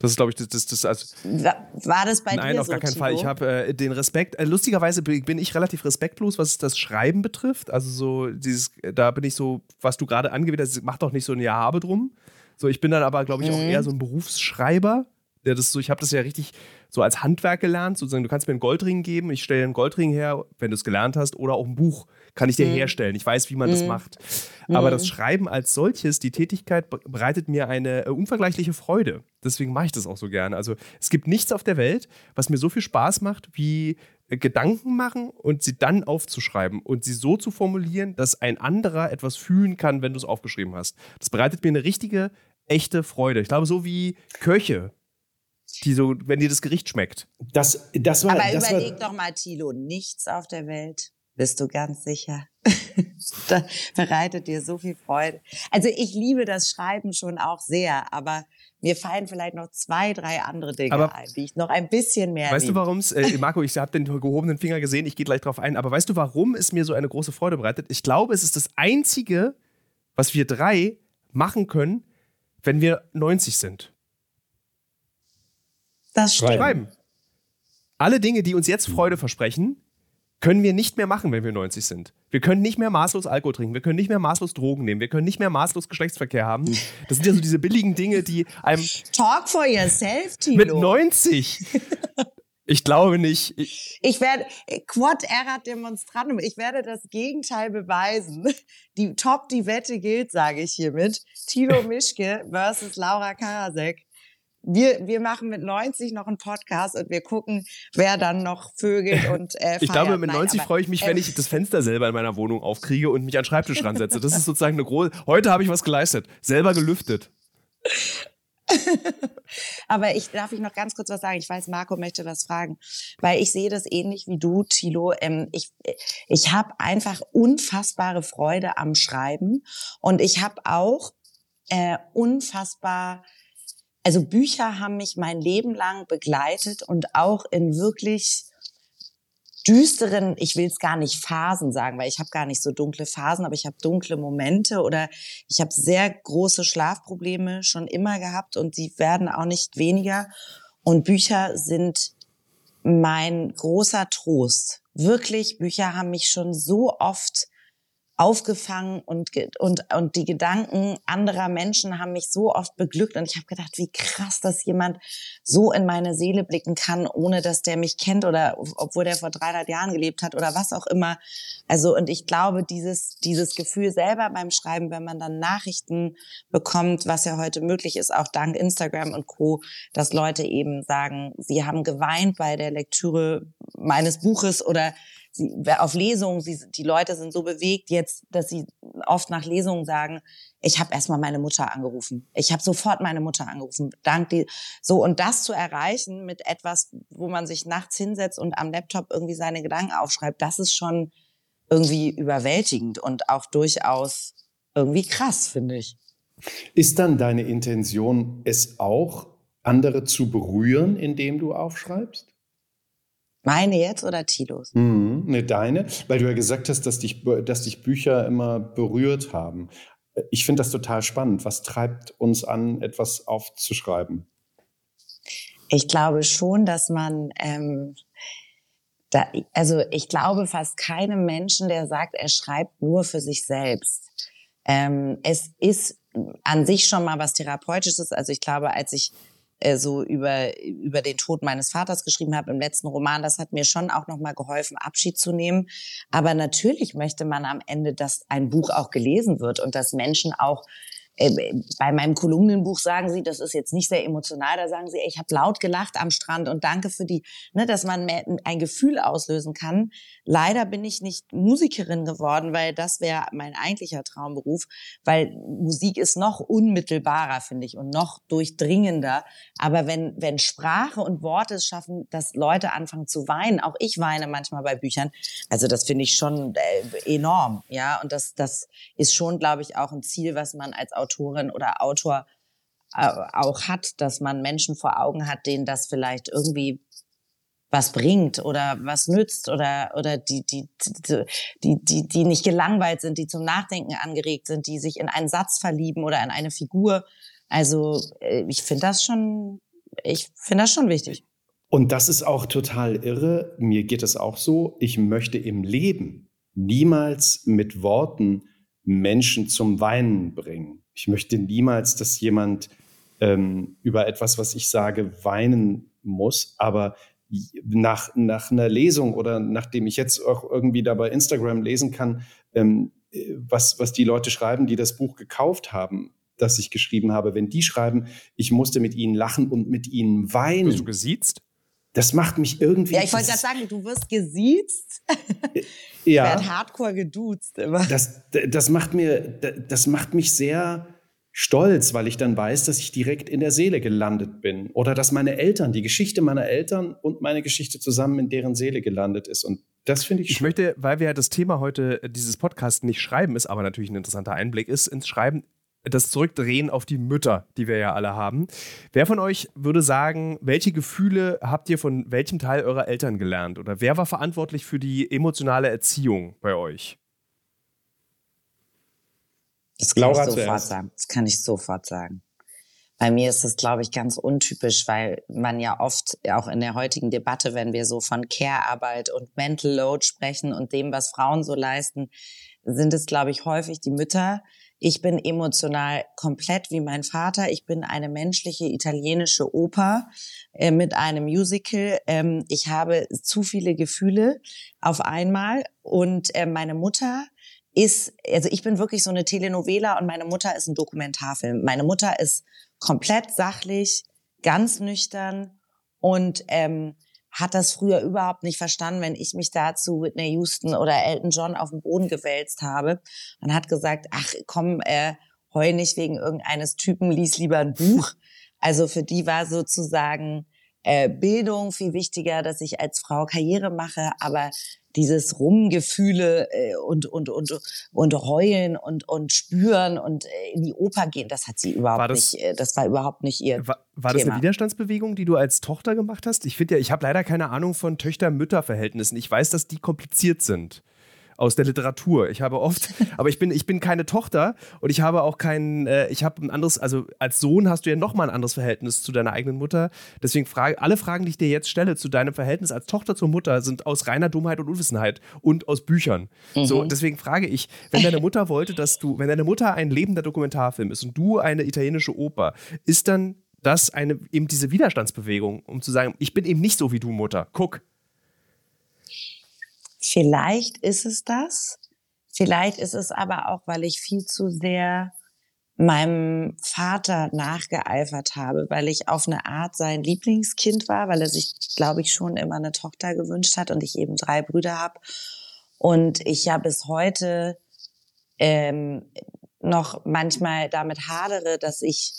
Speaker 2: Das ist, glaube ich, das, das, das also
Speaker 1: War das bei
Speaker 2: Nein,
Speaker 1: dir
Speaker 2: auf
Speaker 1: so,
Speaker 2: gar keinen
Speaker 1: Tilo?
Speaker 2: Fall. Ich habe äh, den Respekt. Äh, lustigerweise bin ich relativ respektlos, was das Schreiben betrifft. Also so dieses, da bin ich so, was du gerade angewidert hast, mach doch nicht so ein Ja habe drum. So, ich bin dann aber, glaube ich, auch mhm. eher so ein Berufsschreiber. Der das so, ich habe das ja richtig so als Handwerk gelernt. Sozusagen, du kannst mir einen Goldring geben, ich stelle einen Goldring her, wenn du es gelernt hast, oder auch ein Buch kann ich dir mhm. herstellen. Ich weiß, wie man mhm. das macht. Aber das mhm. Schreiben als solches, die Tätigkeit bereitet mir eine äh, unvergleichliche Freude. Deswegen mache ich das auch so gerne. Also es gibt nichts auf der Welt, was mir so viel Spaß macht, wie äh, Gedanken machen und sie dann aufzuschreiben und sie so zu formulieren, dass ein anderer etwas fühlen kann, wenn du es aufgeschrieben hast. Das bereitet mir eine richtige, echte Freude. Ich glaube, so wie Köche die so, wenn dir das Gericht schmeckt.
Speaker 3: Das, das war,
Speaker 1: Aber
Speaker 3: das
Speaker 1: überleg
Speaker 3: war,
Speaker 1: doch mal, Tilo, nichts auf der Welt, bist du ganz sicher. das bereitet dir so viel Freude. Also ich liebe das Schreiben schon auch sehr, aber mir fallen vielleicht noch zwei, drei andere Dinge aber ein, die ich noch ein bisschen mehr
Speaker 2: Weißt
Speaker 1: liebe.
Speaker 2: du, warum es, äh, Marco, ich habe den gehobenen Finger gesehen, ich gehe gleich drauf ein, aber weißt du, warum es mir so eine große Freude bereitet? Ich glaube, es ist das Einzige, was wir drei machen können, wenn wir 90 sind.
Speaker 1: Das stimmt.
Speaker 2: Schreiben. Alle Dinge, die uns jetzt Freude versprechen, können wir nicht mehr machen, wenn wir 90 sind. Wir können nicht mehr maßlos Alkohol trinken, wir können nicht mehr maßlos Drogen nehmen, wir können nicht mehr maßlos Geschlechtsverkehr haben. Das sind ja so diese billigen Dinge, die einem.
Speaker 1: Talk for yourself, Tilo.
Speaker 2: Mit 90. Ich glaube nicht.
Speaker 1: Ich, ich werde, Quad erat demonstrandum, ich werde das Gegenteil beweisen. Die Top, die Wette gilt, sage ich hiermit. Tilo Mischke versus Laura Karasek wir, wir machen mit 90 noch einen Podcast und wir gucken, wer dann noch vögelt und äh,
Speaker 2: Ich glaube, mit 90 Nein, freue ich mich, wenn ich das Fenster selber in meiner Wohnung aufkriege und mich an den Schreibtisch ransetze. Das ist sozusagen eine große. Heute habe ich was geleistet. Selber gelüftet.
Speaker 1: Aber ich darf ich noch ganz kurz was sagen. Ich weiß, Marco möchte was fragen, weil ich sehe das ähnlich wie du, Thilo. Ähm, ich ich habe einfach unfassbare Freude am Schreiben und ich habe auch äh, unfassbar also Bücher haben mich mein Leben lang begleitet und auch in wirklich düsteren, ich will es gar nicht Phasen sagen, weil ich habe gar nicht so dunkle Phasen, aber ich habe dunkle Momente oder ich habe sehr große Schlafprobleme schon immer gehabt und sie werden auch nicht weniger. Und Bücher sind mein großer Trost. Wirklich, Bücher haben mich schon so oft aufgefangen und, und, und die Gedanken anderer Menschen haben mich so oft beglückt und ich habe gedacht, wie krass, dass jemand so in meine Seele blicken kann, ohne dass der mich kennt oder obwohl der vor 300 Jahren gelebt hat oder was auch immer. Also und ich glaube, dieses, dieses Gefühl selber beim Schreiben, wenn man dann Nachrichten bekommt, was ja heute möglich ist, auch dank Instagram und Co., dass Leute eben sagen, sie haben geweint bei der Lektüre meines Buches oder sie, auf Lesungen, sie, die Leute sind so bewegt jetzt, dass sie oft nach Lesungen sagen, ich habe erstmal meine Mutter angerufen. Ich habe sofort meine Mutter angerufen. Dank die so und das zu erreichen mit etwas, wo man sich nachts hinsetzt und am Laptop irgendwie seine Gedanken aufschreibt, das ist schon irgendwie überwältigend und auch durchaus irgendwie krass, finde ich.
Speaker 3: Ist dann deine Intention, es auch andere zu berühren, indem du aufschreibst?
Speaker 1: Meine jetzt oder Tilos?
Speaker 3: Mhm, ne, deine, weil du ja gesagt hast, dass dich, dass dich Bücher immer berührt haben. Ich finde das total spannend. Was treibt uns an, etwas aufzuschreiben?
Speaker 1: Ich glaube schon, dass man, ähm, da, also ich glaube fast keinem Menschen, der sagt, er schreibt nur für sich selbst. Ähm, es ist an sich schon mal was Therapeutisches. Also ich glaube, als ich äh, so über, über den Tod meines Vaters geschrieben habe im letzten Roman, das hat mir schon auch nochmal geholfen, Abschied zu nehmen. Aber natürlich möchte man am Ende, dass ein Buch auch gelesen wird und dass Menschen auch bei meinem Kolumnenbuch sagen sie, das ist jetzt nicht sehr emotional, da sagen sie, ich habe laut gelacht am Strand und danke für die, ne, dass man ein Gefühl auslösen kann. Leider bin ich nicht Musikerin geworden, weil das wäre mein eigentlicher Traumberuf, weil Musik ist noch unmittelbarer, finde ich, und noch durchdringender. Aber wenn, wenn Sprache und Worte es schaffen, dass Leute anfangen zu weinen, auch ich weine manchmal bei Büchern, also das finde ich schon äh, enorm, ja, und das, das ist schon, glaube ich, auch ein Ziel, was man als Autor Autorin oder Autor äh, auch hat, dass man Menschen vor Augen hat, denen das vielleicht irgendwie was bringt oder was nützt oder oder die die die die die nicht gelangweilt sind, die zum Nachdenken angeregt sind, die sich in einen Satz verlieben oder in eine Figur. Also äh, ich finde das schon ich finde das schon wichtig.
Speaker 3: Und das ist auch total irre. Mir geht es auch so. Ich möchte im Leben niemals mit Worten Menschen zum Weinen bringen. Ich möchte niemals, dass jemand ähm, über etwas, was ich sage, weinen muss, aber nach, nach einer Lesung oder nachdem ich jetzt auch irgendwie da bei Instagram lesen kann, ähm, was, was die Leute schreiben, die das Buch gekauft haben, das ich geschrieben habe, wenn die schreiben, ich musste mit ihnen lachen und mit ihnen weinen. Bist
Speaker 2: du gesiezt?
Speaker 3: Das macht mich irgendwie.
Speaker 1: Ja, ich wollte gerade sagen, du wirst gesiezt.
Speaker 3: ja.
Speaker 1: Werd hardcore geduzt immer.
Speaker 3: Das, das macht mir, das macht mich sehr stolz, weil ich dann weiß, dass ich direkt in der Seele gelandet bin. Oder dass meine Eltern, die Geschichte meiner Eltern und meine Geschichte zusammen in deren Seele gelandet ist. Und das finde ich.
Speaker 2: Ich möchte, weil wir ja das Thema heute dieses Podcast nicht schreiben ist, aber natürlich ein interessanter Einblick ist, ins Schreiben das Zurückdrehen auf die Mütter, die wir ja alle haben. Wer von euch würde sagen, welche Gefühle habt ihr von welchem Teil eurer Eltern gelernt? Oder wer war verantwortlich für die emotionale Erziehung bei euch?
Speaker 1: Das kann Laura ich sofort zuerst. sagen. Das kann ich sofort sagen. Bei mir ist es, glaube ich, ganz untypisch, weil man ja oft, auch in der heutigen Debatte, wenn wir so von Care-Arbeit und Mental Load sprechen und dem, was Frauen so leisten, sind es, glaube ich, häufig die Mütter, ich bin emotional komplett wie mein Vater. Ich bin eine menschliche italienische Oper äh, mit einem Musical. Ähm, ich habe zu viele Gefühle auf einmal. Und äh, meine Mutter ist, also ich bin wirklich so eine Telenovela und meine Mutter ist ein Dokumentarfilm. Meine Mutter ist komplett sachlich, ganz nüchtern und ähm, hat das früher überhaupt nicht verstanden, wenn ich mich dazu Whitney Houston oder Elton John auf den Boden gewälzt habe und hat gesagt, ach komm, äh, heu nicht wegen irgendeines Typen, lies lieber ein Buch. Also für die war sozusagen äh, Bildung viel wichtiger, dass ich als Frau Karriere mache, aber dieses Rumgefühle äh, und und und und heulen und und spüren und äh, in die Oper gehen, das hat sie überhaupt das, nicht. Äh, das war überhaupt nicht ihr.
Speaker 2: War, war das eine Widerstandsbewegung, die du als Tochter gemacht hast? Ich finde ja, ich habe leider keine Ahnung von Töchter-Mütter-Verhältnissen. Ich weiß, dass die kompliziert sind aus der Literatur. Ich habe oft, aber ich bin, ich bin keine Tochter und ich habe auch kein, äh, ich habe ein anderes, also als Sohn hast du ja nochmal ein anderes Verhältnis zu deiner eigenen Mutter. Deswegen frage, alle Fragen, die ich dir jetzt stelle zu deinem Verhältnis als Tochter zur Mutter, sind aus reiner Dummheit und Unwissenheit und aus Büchern. Mhm. So, deswegen frage ich, wenn deine Mutter wollte, dass du, wenn deine Mutter ein lebender Dokumentarfilm ist und du eine italienische Oper, ist dann das eine, eben diese Widerstandsbewegung, um zu sagen, ich bin eben nicht so wie du, Mutter. Guck,
Speaker 1: Vielleicht ist es das. Vielleicht ist es aber auch, weil ich viel zu sehr meinem Vater nachgeeifert habe, weil ich auf eine Art sein Lieblingskind war, weil er sich, glaube ich, schon immer eine Tochter gewünscht hat und ich eben drei Brüder habe. Und ich ja bis heute ähm, noch manchmal damit hadere, dass ich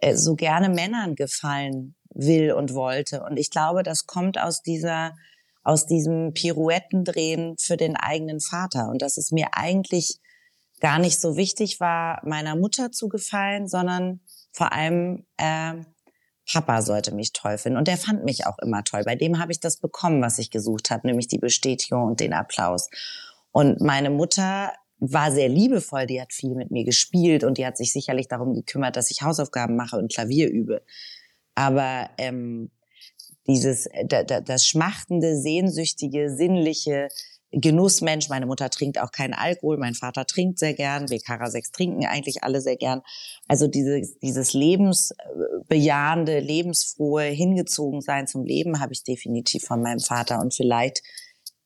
Speaker 1: äh, so gerne Männern gefallen will und wollte. Und ich glaube, das kommt aus dieser aus diesem Pirouettendrehen für den eigenen Vater und dass es mir eigentlich gar nicht so wichtig war, meiner Mutter zu gefallen, sondern vor allem äh, Papa sollte mich toll finden. Und der fand mich auch immer toll. Bei dem habe ich das bekommen, was ich gesucht habe, nämlich die Bestätigung und den Applaus. Und meine Mutter war sehr liebevoll, die hat viel mit mir gespielt und die hat sich sicherlich darum gekümmert, dass ich Hausaufgaben mache und Klavier übe. Aber ähm, dieses, äh, das schmachtende, sehnsüchtige, sinnliche, Genussmensch. Meine Mutter trinkt auch keinen Alkohol, mein Vater trinkt sehr gern, wir Karasex trinken eigentlich alle sehr gern. Also dieses, dieses lebensbejahende, lebensfrohe, hingezogen sein zum Leben habe ich definitiv von meinem Vater und vielleicht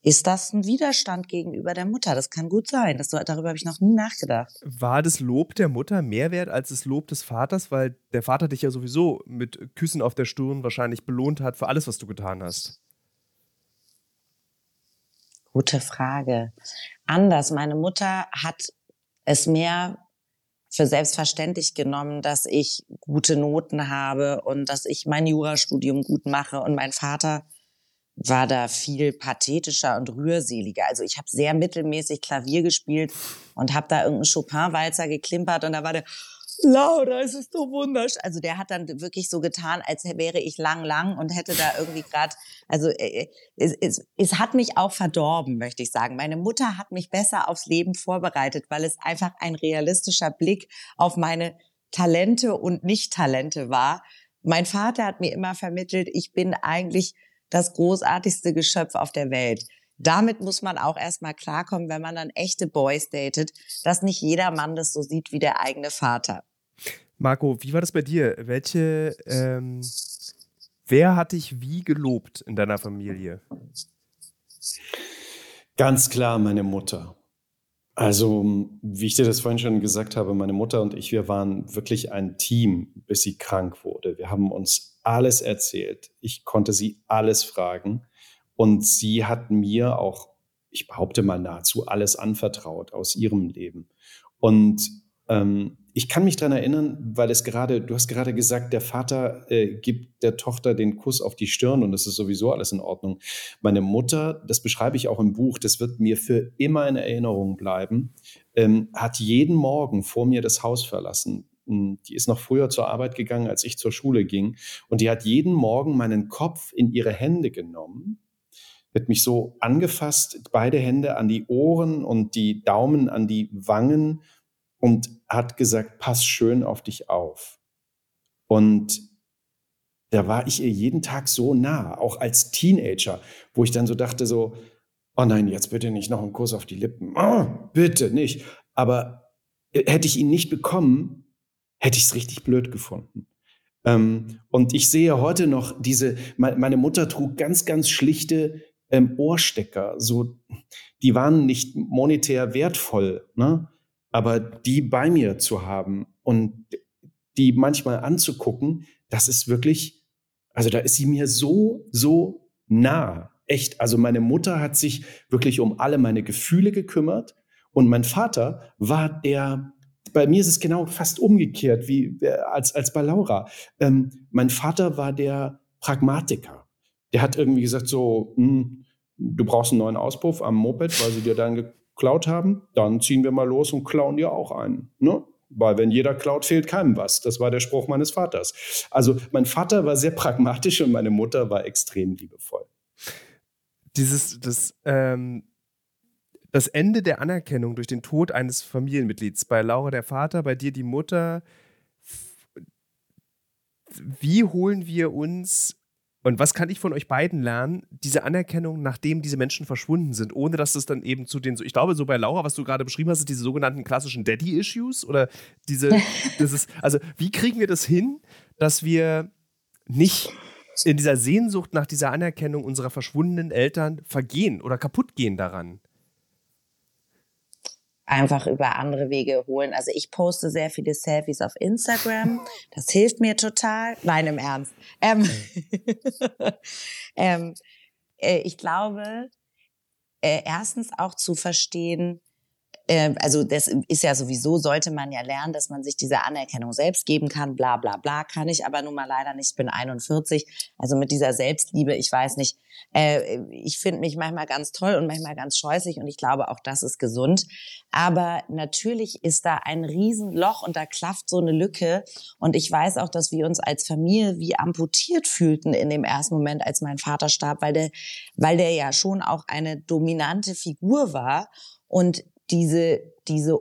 Speaker 1: ist das ein Widerstand gegenüber der Mutter. Das kann gut sein. Das, darüber habe ich noch nie nachgedacht.
Speaker 2: War das Lob der Mutter mehr wert als das Lob des Vaters? Weil der Vater dich ja sowieso mit Küssen auf der Stirn wahrscheinlich belohnt hat für alles, was du getan hast.
Speaker 1: Gute Frage. Anders. Meine Mutter hat es mehr für selbstverständlich genommen, dass ich gute Noten habe und dass ich mein Jurastudium gut mache. Und mein Vater war da viel pathetischer und rührseliger. Also ich habe sehr mittelmäßig Klavier gespielt und habe da irgendeinen Chopin-Walzer geklimpert und da war der Laura, es ist so wunderschön. Also der hat dann wirklich so getan, als wäre ich lang, lang und hätte da irgendwie gerade, also äh, es, es, es hat mich auch verdorben, möchte ich sagen. Meine Mutter hat mich besser aufs Leben vorbereitet, weil es einfach ein realistischer Blick auf meine Talente und Nicht-Talente war. Mein Vater hat mir immer vermittelt, ich bin eigentlich das großartigste Geschöpf auf der Welt. Damit muss man auch erstmal klarkommen, wenn man dann echte Boys datet, dass nicht jeder Mann das so sieht wie der eigene Vater.
Speaker 2: Marco, wie war das bei dir? Welche, ähm, wer hat dich wie gelobt in deiner Familie?
Speaker 3: Ganz klar meine Mutter. Also, wie ich dir das vorhin schon gesagt habe, meine Mutter und ich, wir waren wirklich ein Team, bis sie krank wurde. Wir haben uns alles erzählt. Ich konnte sie alles fragen. Und sie hat mir auch, ich behaupte mal, nahezu alles anvertraut aus ihrem Leben. Und ähm, ich kann mich daran erinnern, weil es gerade, du hast gerade gesagt, der Vater äh, gibt der Tochter den Kuss auf die Stirn und das ist sowieso alles in Ordnung. Meine Mutter, das beschreibe ich auch im Buch, das wird mir für immer in Erinnerung bleiben, ähm, hat jeden Morgen vor mir das Haus verlassen. Hm, die ist noch früher zur Arbeit gegangen, als ich zur Schule ging. Und die hat jeden Morgen meinen Kopf in ihre Hände genommen, hat mich so angefasst, beide Hände an die Ohren und die Daumen an die Wangen und hat gesagt, pass schön auf dich auf. Und da war ich ihr jeden Tag so nah, auch als Teenager, wo ich dann so dachte so, oh nein, jetzt bitte nicht noch einen Kuss auf die Lippen. Oh, bitte nicht. Aber äh, hätte ich ihn nicht bekommen, hätte ich es richtig blöd gefunden. Ähm, und ich sehe heute noch diese, meine Mutter trug ganz, ganz schlichte ähm, Ohrstecker. So, die waren nicht monetär wertvoll, ne? Aber die bei mir zu haben und die manchmal anzugucken, das ist wirklich, also da ist sie mir so, so nah. Echt. Also meine Mutter hat sich wirklich um alle meine Gefühle gekümmert und mein Vater war der, bei mir ist es genau fast umgekehrt wie äh, als, als bei Laura. Ähm, mein Vater war der Pragmatiker. Der hat irgendwie gesagt so, mh, hm, du brauchst einen neuen Auspuff am Moped, weil sie dir dann geklaut haben. Dann ziehen wir mal los und klauen dir auch einen. Ne? Weil wenn jeder klaut, fehlt keinem was. Das war der Spruch meines Vaters. Also mein Vater war sehr pragmatisch und meine Mutter war extrem liebevoll.
Speaker 2: Dieses, das, ähm, das Ende der Anerkennung durch den Tod eines Familienmitglieds, bei Laura der Vater, bei dir die Mutter, wie holen wir uns und was kann ich von euch beiden lernen, diese Anerkennung, nachdem diese Menschen verschwunden sind, ohne dass es dann eben zu den, ich glaube, so bei Laura, was du gerade beschrieben hast, diese sogenannten klassischen Daddy-Issues oder diese, dieses, also wie kriegen wir das hin, dass wir nicht in dieser Sehnsucht nach dieser Anerkennung unserer verschwundenen Eltern vergehen oder kaputt gehen daran?
Speaker 1: Einfach über andere Wege holen. Also ich poste sehr viele Selfies auf Instagram. Das hilft mir total. Nein, im Ernst. Ähm, ähm, äh, ich glaube, äh, erstens auch zu verstehen, äh, also das ist ja sowieso, sollte man ja lernen, dass man sich diese Anerkennung selbst geben kann, bla bla bla, kann ich aber nun mal leider nicht, ich bin 41, also mit dieser Selbstliebe, ich weiß nicht, äh, ich finde mich manchmal ganz toll und manchmal ganz scheußlich und ich glaube auch, das ist gesund, aber natürlich ist da ein Riesenloch und da klafft so eine Lücke. Und ich weiß auch, dass wir uns als Familie wie amputiert fühlten in dem ersten Moment, als mein Vater starb, weil der, weil der ja schon auch eine dominante Figur war. Und diese, diese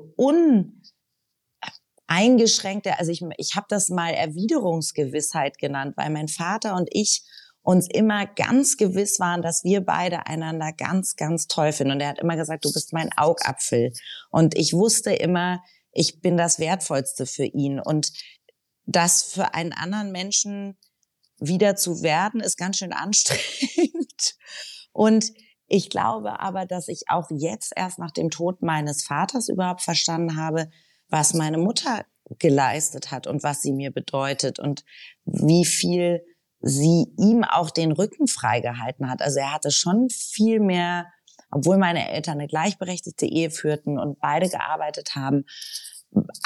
Speaker 1: uneingeschränkte, also ich, ich habe das mal Erwiderungsgewissheit genannt, weil mein Vater und ich uns immer ganz gewiss waren, dass wir beide einander ganz, ganz toll finden. Und er hat immer gesagt, du bist mein Augapfel. Und ich wusste immer, ich bin das Wertvollste für ihn. Und das für einen anderen Menschen wieder zu werden, ist ganz schön anstrengend. Und ich glaube aber, dass ich auch jetzt erst nach dem Tod meines Vaters überhaupt verstanden habe, was meine Mutter geleistet hat und was sie mir bedeutet und wie viel sie ihm auch den Rücken freigehalten hat. Also er hatte schon viel mehr, obwohl meine Eltern eine gleichberechtigte Ehe führten und beide gearbeitet haben,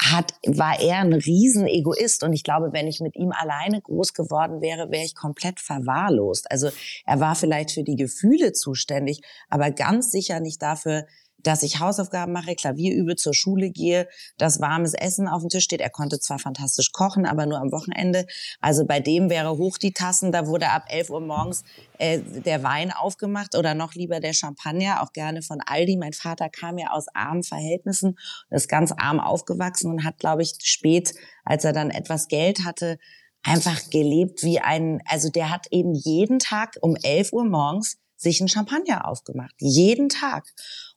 Speaker 1: hat, war er ein Riesenegoist. Und ich glaube, wenn ich mit ihm alleine groß geworden wäre, wäre ich komplett verwahrlost. Also er war vielleicht für die Gefühle zuständig, aber ganz sicher nicht dafür, dass ich Hausaufgaben mache, Klavier übe, zur Schule gehe, dass warmes Essen auf dem Tisch steht. Er konnte zwar fantastisch kochen, aber nur am Wochenende. Also bei dem wäre hoch die Tassen, da wurde ab 11 Uhr morgens äh, der Wein aufgemacht oder noch lieber der Champagner, auch gerne von Aldi. Mein Vater kam ja aus armen Verhältnissen, ist ganz arm aufgewachsen und hat, glaube ich, spät, als er dann etwas Geld hatte, einfach gelebt wie ein, also der hat eben jeden Tag um 11 Uhr morgens sich ein Champagner aufgemacht. Jeden Tag.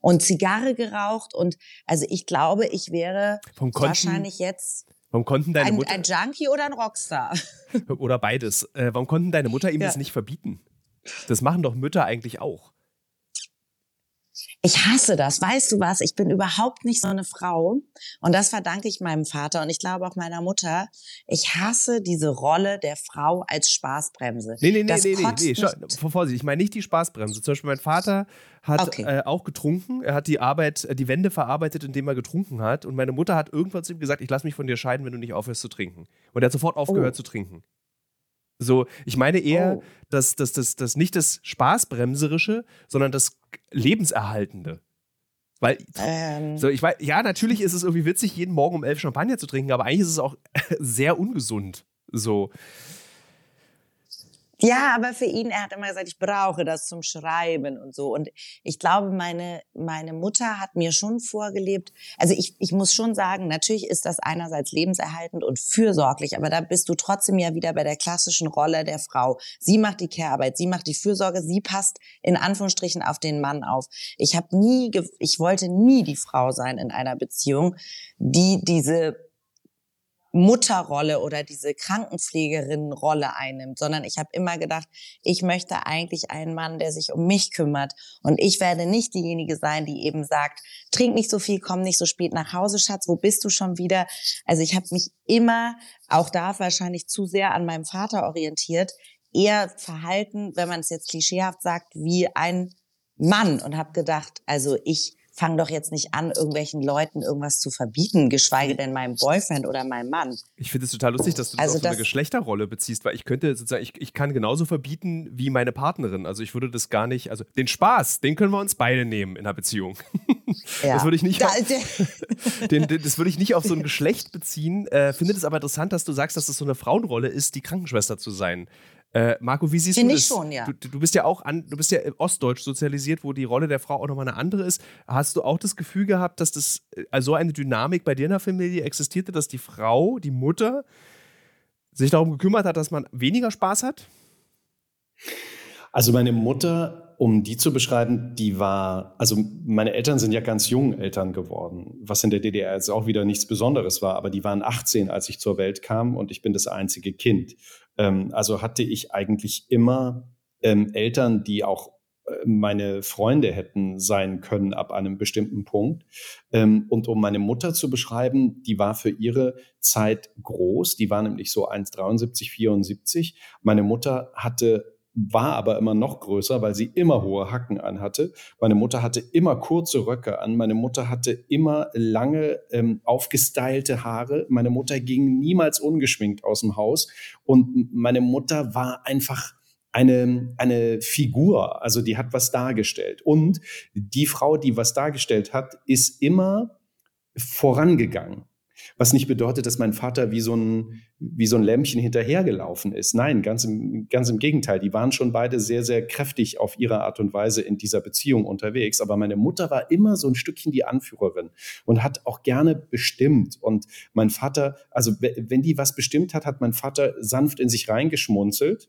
Speaker 1: Und Zigarre geraucht. Und also ich glaube, ich wäre Konten, wahrscheinlich jetzt
Speaker 2: warum konnten deine
Speaker 1: ein,
Speaker 2: Mutter,
Speaker 1: ein Junkie oder ein Rockstar.
Speaker 2: Oder beides. Äh, warum konnten deine Mutter ihm ja. das nicht verbieten? Das machen doch Mütter eigentlich auch.
Speaker 1: Ich hasse das. Weißt du was? Ich bin überhaupt nicht so eine Frau. Und das verdanke ich meinem Vater und ich glaube auch meiner Mutter. Ich hasse diese Rolle der Frau als Spaßbremse.
Speaker 2: Nee, nee, nee, das nee, nee, nee. Schau, Vorsicht, ich meine nicht die Spaßbremse. Zum Beispiel mein Vater hat okay. äh, auch getrunken. Er hat die Arbeit, äh, die Wände verarbeitet, indem er getrunken hat. Und meine Mutter hat irgendwann zu ihm gesagt, ich lass mich von dir scheiden, wenn du nicht aufhörst zu trinken. Und er hat sofort aufgehört oh. zu trinken. So, ich meine eher, oh. dass das, das, das nicht das Spaßbremserische, sondern das Lebenserhaltende. Weil, ähm. so, ich weiß, ja, natürlich ist es irgendwie witzig, jeden Morgen um elf Champagner zu trinken, aber eigentlich ist es auch sehr ungesund. So.
Speaker 1: Ja, aber für ihn, er hat immer gesagt, ich brauche das zum Schreiben und so. Und ich glaube, meine, meine Mutter hat mir schon vorgelebt, also ich, ich muss schon sagen, natürlich ist das einerseits lebenserhaltend und fürsorglich, aber da bist du trotzdem ja wieder bei der klassischen Rolle der Frau. Sie macht die Care-Arbeit, sie macht die Fürsorge, sie passt in Anführungsstrichen auf den Mann auf. Ich habe nie, ich wollte nie die Frau sein in einer Beziehung, die diese Mutterrolle oder diese Krankenpflegerinnenrolle einnimmt, sondern ich habe immer gedacht, ich möchte eigentlich einen Mann, der sich um mich kümmert und ich werde nicht diejenige sein, die eben sagt, trink nicht so viel, komm nicht so spät nach Hause, Schatz, wo bist du schon wieder? Also ich habe mich immer, auch da wahrscheinlich zu sehr an meinem Vater orientiert, eher verhalten, wenn man es jetzt klischeehaft sagt, wie ein Mann und habe gedacht, also ich fang doch jetzt nicht an, irgendwelchen Leuten irgendwas zu verbieten, geschweige denn meinem Boyfriend oder meinem Mann.
Speaker 2: Ich finde es total lustig, dass du das also auf so eine Geschlechterrolle beziehst, weil ich könnte sozusagen, ich, ich kann genauso verbieten wie meine Partnerin. Also ich würde das gar nicht, also den Spaß, den können wir uns beide nehmen in einer Beziehung. Ja. Das würde ich nicht, auf, den, den, das würde ich nicht auf so ein Geschlecht beziehen. Äh, finde es aber interessant, dass du sagst, dass es das so eine Frauenrolle ist, die Krankenschwester zu sein. Äh, Marco, wie siehst Find du das?
Speaker 1: Ich schon, ja.
Speaker 2: Du, du, bist ja auch an, du bist ja ostdeutsch sozialisiert, wo die Rolle der Frau auch nochmal eine andere ist. Hast du auch das Gefühl gehabt, dass das also eine Dynamik bei dir in der Familie existierte, dass die Frau, die Mutter, sich darum gekümmert hat, dass man weniger Spaß hat?
Speaker 3: Also meine Mutter, um die zu beschreiben, die war, also meine Eltern sind ja ganz jung Eltern geworden, was in der DDR jetzt auch wieder nichts Besonderes war, aber die waren 18, als ich zur Welt kam und ich bin das einzige Kind. Ähm, also hatte ich eigentlich immer ähm, Eltern, die auch äh, meine Freunde hätten sein können ab einem bestimmten Punkt. Ähm, und um meine Mutter zu beschreiben, die war für ihre Zeit groß. Die war nämlich so 1,73, 74. Meine Mutter hatte war aber immer noch größer, weil sie immer hohe Hacken anhatte. Meine Mutter hatte immer kurze Röcke an. Meine Mutter hatte immer lange, ähm, aufgestylte Haare. Meine Mutter ging niemals ungeschminkt aus dem Haus. Und meine Mutter war einfach eine, eine Figur. Also die hat was dargestellt. Und die Frau, die was dargestellt hat, ist immer vorangegangen. Was nicht bedeutet, dass mein Vater wie so ein, wie so ein Lämmchen hinterhergelaufen ist. Nein, ganz im, ganz im Gegenteil. Die waren schon beide sehr, sehr kräftig auf ihre Art und Weise in dieser Beziehung unterwegs. Aber meine Mutter war immer so ein Stückchen die Anführerin und hat auch gerne bestimmt. Und mein Vater, also wenn die was bestimmt hat, hat mein Vater sanft in sich reingeschmunzelt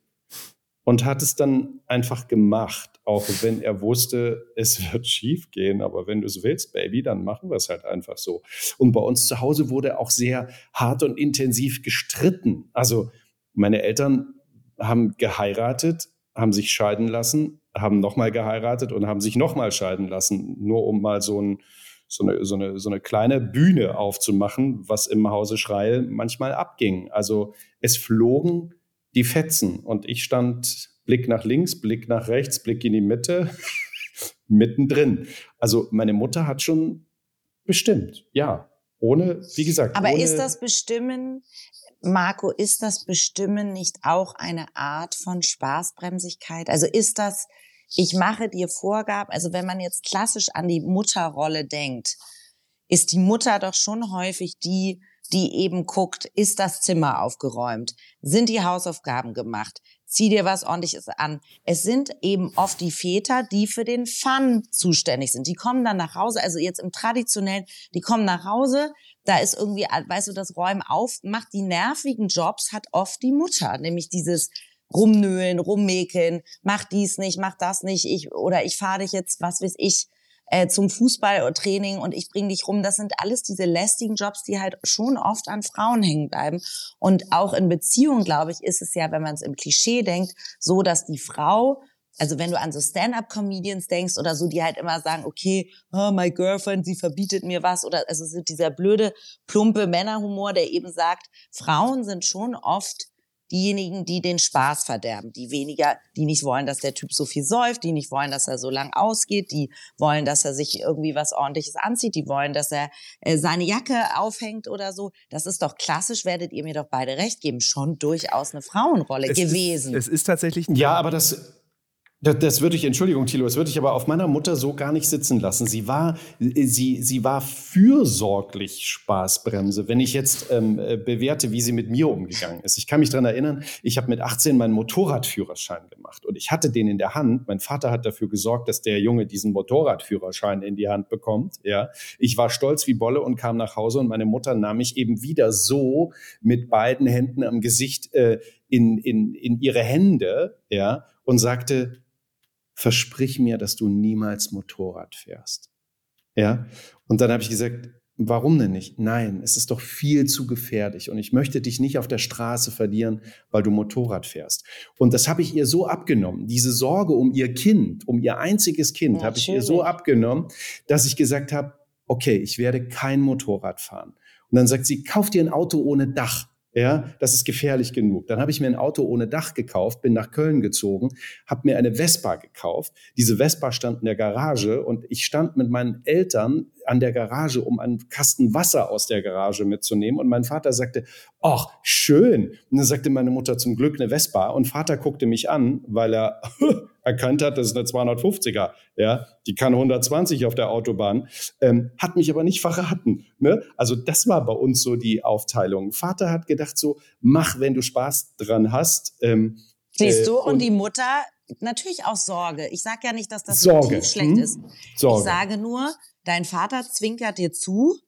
Speaker 3: und hat es dann einfach gemacht, auch wenn er wusste, es wird schief gehen. Aber wenn du es willst, Baby, dann machen wir es halt einfach so. Und bei uns zu Hause wurde auch sehr hart und intensiv gestritten. Also meine Eltern haben geheiratet, haben sich scheiden lassen, haben nochmal geheiratet und haben sich nochmal scheiden lassen, nur um mal so, ein, so, eine, so, eine, so eine kleine Bühne aufzumachen, was im Hause Schreil manchmal abging. Also es flogen die Fetzen. Und ich stand Blick nach links, Blick nach rechts, Blick in die Mitte, mittendrin. Also meine Mutter hat schon bestimmt, ja. Ohne, wie gesagt.
Speaker 1: Aber ist das Bestimmen, Marco, ist das Bestimmen nicht auch eine Art von Spaßbremsigkeit? Also ist das, ich mache dir Vorgaben, also wenn man jetzt klassisch an die Mutterrolle denkt, ist die Mutter doch schon häufig die, die eben guckt, ist das Zimmer aufgeräumt? Sind die Hausaufgaben gemacht? Zieh dir was ordentliches an. Es sind eben oft die Väter, die für den Fun zuständig sind. Die kommen dann nach Hause, also jetzt im traditionellen, die kommen nach Hause, da ist irgendwie, weißt du, das Räumen auf, macht die nervigen Jobs, hat oft die Mutter, nämlich dieses rumnöhlen, rummäkeln, mach dies nicht, mach das nicht, ich, oder ich fahre dich jetzt, was weiß ich, äh, zum Fußballtraining und ich bringe dich rum. Das sind alles diese lästigen Jobs, die halt schon oft an Frauen hängen bleiben. Und auch in Beziehungen, glaube ich, ist es ja, wenn man es im Klischee denkt, so, dass die Frau also wenn du an so Stand-up-Comedians denkst oder so, die halt immer sagen, okay, oh, my girlfriend, sie verbietet mir was oder also so dieser blöde, plumpe Männerhumor, der eben sagt, Frauen sind schon oft diejenigen, die den Spaß verderben, die weniger, die nicht wollen, dass der Typ so viel säuft, die nicht wollen, dass er so lang ausgeht, die wollen, dass er sich irgendwie was ordentliches anzieht, die wollen, dass er äh, seine Jacke aufhängt oder so. Das ist doch klassisch, werdet ihr mir doch beide recht geben, schon durchaus eine Frauenrolle
Speaker 2: es
Speaker 1: gewesen.
Speaker 2: Ist, es ist tatsächlich.
Speaker 3: Ja, aber das das, das würde ich, Entschuldigung, Thilo, das würde ich aber auf meiner Mutter so gar nicht sitzen lassen. Sie war, sie, sie war fürsorglich Spaßbremse. Wenn ich jetzt ähm, äh, bewerte, wie sie mit mir umgegangen ist. Ich kann mich dran erinnern, ich habe mit 18 meinen Motorradführerschein gemacht und ich hatte den in der Hand. Mein Vater hat dafür gesorgt, dass der Junge diesen Motorradführerschein in die Hand bekommt. Ja, ich war stolz wie Bolle und kam nach Hause und meine Mutter nahm mich eben wieder so mit beiden Händen am Gesicht äh, in, in, in ihre Hände, ja, und sagte, versprich mir, dass du niemals Motorrad fährst. Ja? Und dann habe ich gesagt, warum denn nicht? Nein, es ist doch viel zu gefährlich und ich möchte dich nicht auf der Straße verlieren, weil du Motorrad fährst. Und das habe ich ihr so abgenommen. Diese Sorge um ihr Kind, um ihr einziges Kind, ja, habe ich ihr so abgenommen, dass ich gesagt habe, okay, ich werde kein Motorrad fahren. Und dann sagt sie, kauf dir ein Auto ohne Dach. Ja, das ist gefährlich genug. Dann habe ich mir ein Auto ohne Dach gekauft, bin nach Köln gezogen, habe mir eine Vespa gekauft. Diese Vespa stand in der Garage und ich stand mit meinen Eltern an der Garage, um einen Kasten Wasser aus der Garage mitzunehmen. Und mein Vater sagte, ach, schön. Und dann sagte meine Mutter zum Glück eine Vespa. Und Vater guckte mich an, weil er erkannt hat, das ist eine 250er, ja, die kann 120 auf der Autobahn, ähm, hat mich aber nicht verraten. Ne? Also das war bei uns so die Aufteilung. Vater hat gedacht so, mach, wenn du Spaß dran hast. Ähm,
Speaker 1: Siehst du, äh, und, und, die Mutter natürlich auch Sorge. Ich sage ja nicht, dass das
Speaker 3: Sorge.
Speaker 1: schlecht hm? ist. Sorge. Ich sage nur, dein Vater zwinkert dir zu.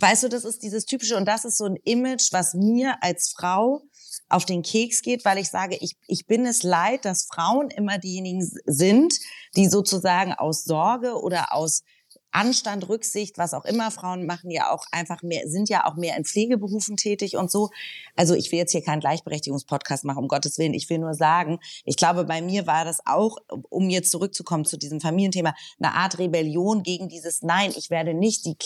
Speaker 1: Weißt du, das ist dieses typische und das ist so ein Image, was mir als Frau auf den Keks geht, weil ich sage, ich, ich bin es leid, dass Frauen immer diejenigen sind, die sozusagen aus Sorge oder aus Anstand, Rücksicht, was auch immer. Frauen machen ja auch einfach mehr, sind ja auch mehr in Pflegeberufen tätig und so. Also ich will jetzt hier keinen Gleichberechtigungspodcast machen, um Gottes Willen. Ich will nur sagen, ich glaube, bei mir war das auch, um jetzt zurückzukommen zu diesem Familienthema, eine Art Rebellion gegen dieses Nein, ich werde nicht die,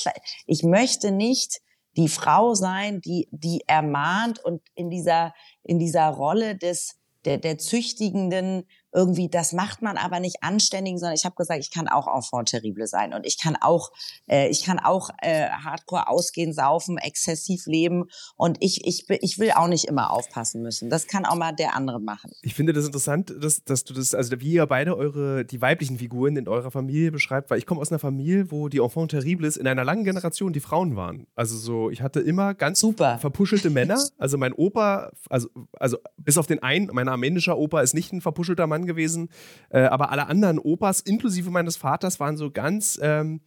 Speaker 1: ich möchte nicht die Frau sein, die, die ermahnt und in dieser, in dieser Rolle des, der, der züchtigenden irgendwie, das macht man aber nicht anständig, sondern ich habe gesagt, ich kann auch enfant terrible sein und ich kann auch, äh, ich kann auch äh, Hardcore ausgehen, saufen, exzessiv leben und ich, ich, ich will auch nicht immer aufpassen müssen. Das kann auch mal der andere machen.
Speaker 2: Ich finde das interessant, dass, dass du das, also wie ihr beide eure, die weiblichen Figuren in eurer Familie beschreibt, weil ich komme aus einer Familie, wo die enfant terribles in einer langen Generation die Frauen waren. Also so, ich hatte immer ganz
Speaker 1: Super.
Speaker 2: verpuschelte Männer. Also mein Opa, also, also bis auf den einen, mein armenischer Opa ist nicht ein verpuschelter Mann Mann gewesen. Äh, aber alle anderen Opas, inklusive meines Vaters, waren so ganz ähm,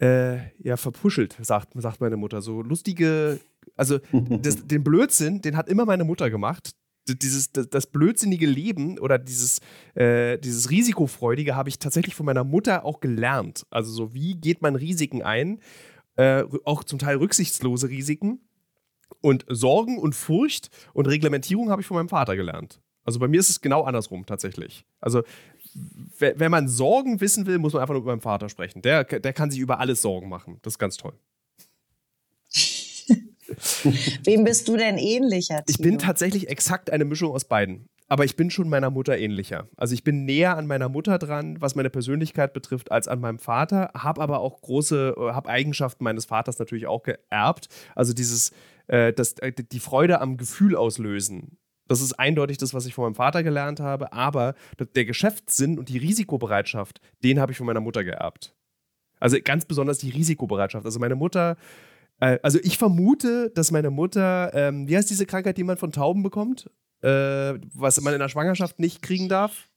Speaker 2: äh, ja, verpuschelt, sagt, sagt meine Mutter. So lustige, also das, den Blödsinn, den hat immer meine Mutter gemacht. dieses, das, das blödsinnige Leben oder dieses, äh, dieses Risikofreudige habe ich tatsächlich von meiner Mutter auch gelernt. Also so, wie geht man Risiken ein? Äh, auch zum Teil rücksichtslose Risiken. Und Sorgen und Furcht und Reglementierung habe ich von meinem Vater gelernt. Also bei mir ist es genau andersrum tatsächlich. Also wenn man Sorgen wissen will, muss man einfach nur mit meinem Vater sprechen. Der, der kann sich über alles Sorgen machen. Das ist ganz toll.
Speaker 1: Wem bist du denn ähnlicher? Tino?
Speaker 2: Ich bin tatsächlich exakt eine Mischung aus beiden. Aber ich bin schon meiner Mutter ähnlicher. Also ich bin näher an meiner Mutter dran, was meine Persönlichkeit betrifft, als an meinem Vater. Habe aber auch große, äh, habe Eigenschaften meines Vaters natürlich auch geerbt. Also dieses, äh, das, äh, die Freude am Gefühl auslösen. Das ist eindeutig das, was ich von meinem Vater gelernt habe. Aber der Geschäftssinn und die Risikobereitschaft, den habe ich von meiner Mutter geerbt. Also ganz besonders die Risikobereitschaft. Also meine Mutter äh, also ich vermute, dass meine Mutter, ähm, wie heißt diese Krankheit, die man von Tauben bekommt? Äh, was man in der Schwangerschaft nicht kriegen darf?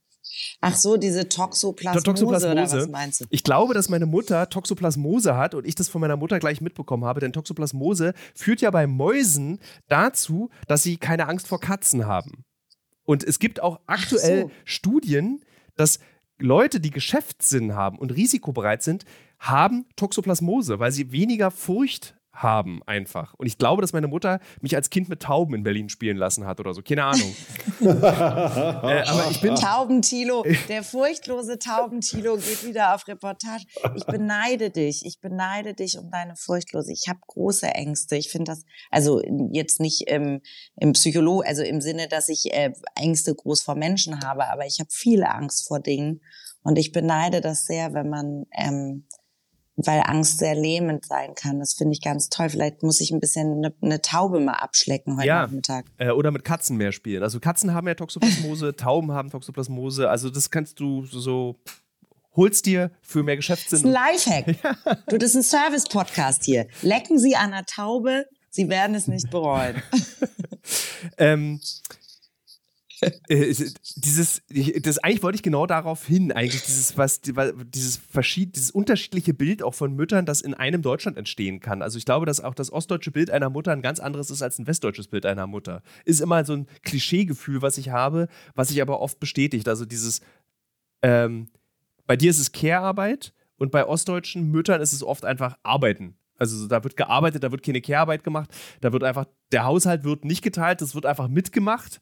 Speaker 1: Ach so, diese Toxoplasmose, Toxoplasmose. oder was meinst du?
Speaker 2: Ich glaube, dass meine Mutter Toxoplasmose hat und ich das von meiner Mutter gleich mitbekommen habe, denn Toxoplasmose führt ja bei Mäusen dazu, dass sie keine Angst vor Katzen haben. Und es gibt auch aktuell so. Studien, dass Leute, die Geschäftssinn haben und risikobereit sind, haben Toxoplasmose, weil sie weniger Furcht haben einfach. Und ich glaube, dass meine Mutter mich als Kind mit Tauben in Berlin spielen lassen hat oder so. Keine Ahnung. äh,
Speaker 1: aber ich bin Taubentilo, der furchtlose Taubentilo geht wieder auf Reportage. Ich beneide dich. Ich beneide dich um deine Furchtlose. Ich habe große Ängste. Ich finde das, also jetzt nicht im, im Psycholo, also im Sinne, dass ich äh, Ängste groß vor Menschen habe, aber ich habe viel Angst vor Dingen. Und ich beneide das sehr, wenn man ähm, weil Angst sehr lähmend sein kann. Das finde ich ganz toll. Vielleicht muss ich ein bisschen eine, eine Taube mal abschlecken heute ja, Nachmittag.
Speaker 2: Äh, oder mit Katzen mehr spielen. Also Katzen haben ja Toxoplasmose, Tauben haben Toxoplasmose. Also das kannst du so holst dir für mehr Geschäftssinn.
Speaker 1: Das ist ein Lifehack. Ja. Du, das ist ein Service-Podcast hier. Lecken Sie an der Taube, Sie werden es nicht bereuen.
Speaker 2: ähm, äh, dieses, das eigentlich wollte ich genau darauf hin, eigentlich dieses, was, dieses verschied, dieses unterschiedliche Bild auch von Müttern, das in einem Deutschland entstehen kann. Also ich glaube, dass auch das ostdeutsche Bild einer Mutter ein ganz anderes ist als ein westdeutsches Bild einer Mutter. Ist immer so ein Klischeegefühl, was ich habe, was sich aber oft bestätigt. Also dieses, ähm, bei dir ist es Care-Arbeit und bei ostdeutschen Müttern ist es oft einfach Arbeiten. Also da wird gearbeitet, da wird keine Care-Arbeit gemacht, da wird einfach, der Haushalt wird nicht geteilt, das wird einfach mitgemacht.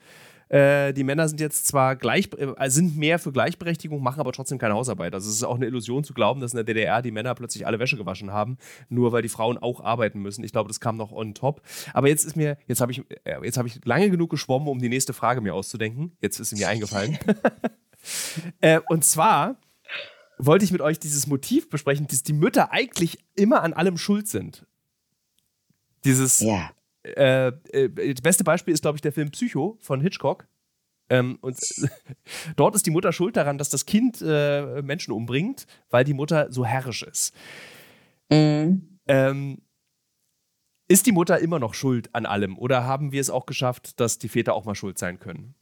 Speaker 2: Äh, die Männer sind jetzt zwar gleich, äh, sind mehr für Gleichberechtigung, machen aber trotzdem keine Hausarbeit. Also es ist auch eine Illusion zu glauben, dass in der DDR die Männer plötzlich alle Wäsche gewaschen haben, nur weil die Frauen auch arbeiten müssen. Ich glaube, das kam noch on top. Aber jetzt ist mir, jetzt habe ich, äh, jetzt habe ich lange genug geschwommen, um die nächste Frage mir auszudenken. Jetzt ist sie mir eingefallen. äh, und zwar wollte ich mit euch dieses Motiv besprechen, dass die Mütter eigentlich immer an allem schuld sind. Dieses, ja. Äh, äh, das beste Beispiel ist, glaube ich, der Film Psycho von Hitchcock. Ähm, und dort ist die Mutter schuld daran, dass das Kind äh, Menschen umbringt, weil die Mutter so herrisch ist. Mhm. Ähm, ist die Mutter immer noch schuld an allem oder haben wir es auch geschafft, dass die Väter auch mal schuld sein können?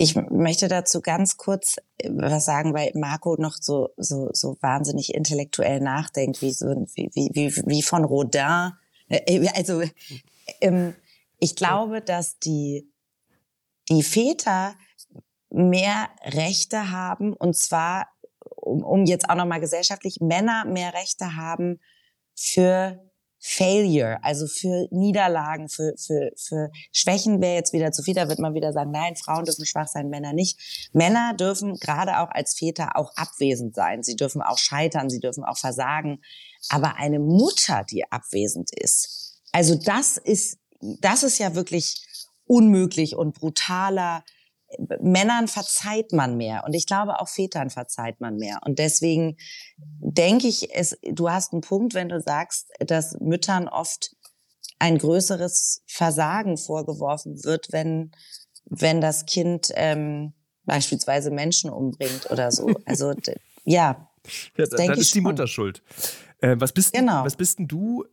Speaker 1: Ich möchte dazu ganz kurz äh, was sagen, weil Marco noch so, so, so wahnsinnig intellektuell nachdenkt, wie, so, wie, wie, wie von Rodin. Äh, äh, also, ähm, ich glaube, dass die, die Väter mehr Rechte haben, und zwar, um, um jetzt auch nochmal gesellschaftlich, Männer mehr Rechte haben für Failure, also für Niederlagen, für, für, für Schwächen wäre jetzt wieder zu viel. Da wird man wieder sagen, nein, Frauen dürfen schwach sein, Männer nicht. Männer dürfen gerade auch als Väter auch abwesend sein. Sie dürfen auch scheitern, sie dürfen auch versagen. Aber eine Mutter, die abwesend ist, also das ist, das ist ja wirklich unmöglich und brutaler Männern verzeiht man mehr und ich glaube auch Vätern verzeiht man mehr und deswegen denke ich, es, du hast einen Punkt, wenn du sagst, dass Müttern oft ein größeres Versagen vorgeworfen wird, wenn wenn das Kind ähm, beispielsweise Menschen umbringt oder so. Also ja,
Speaker 2: ja dann ist die Mutter schuld. Äh, was, bist, genau. was bist denn du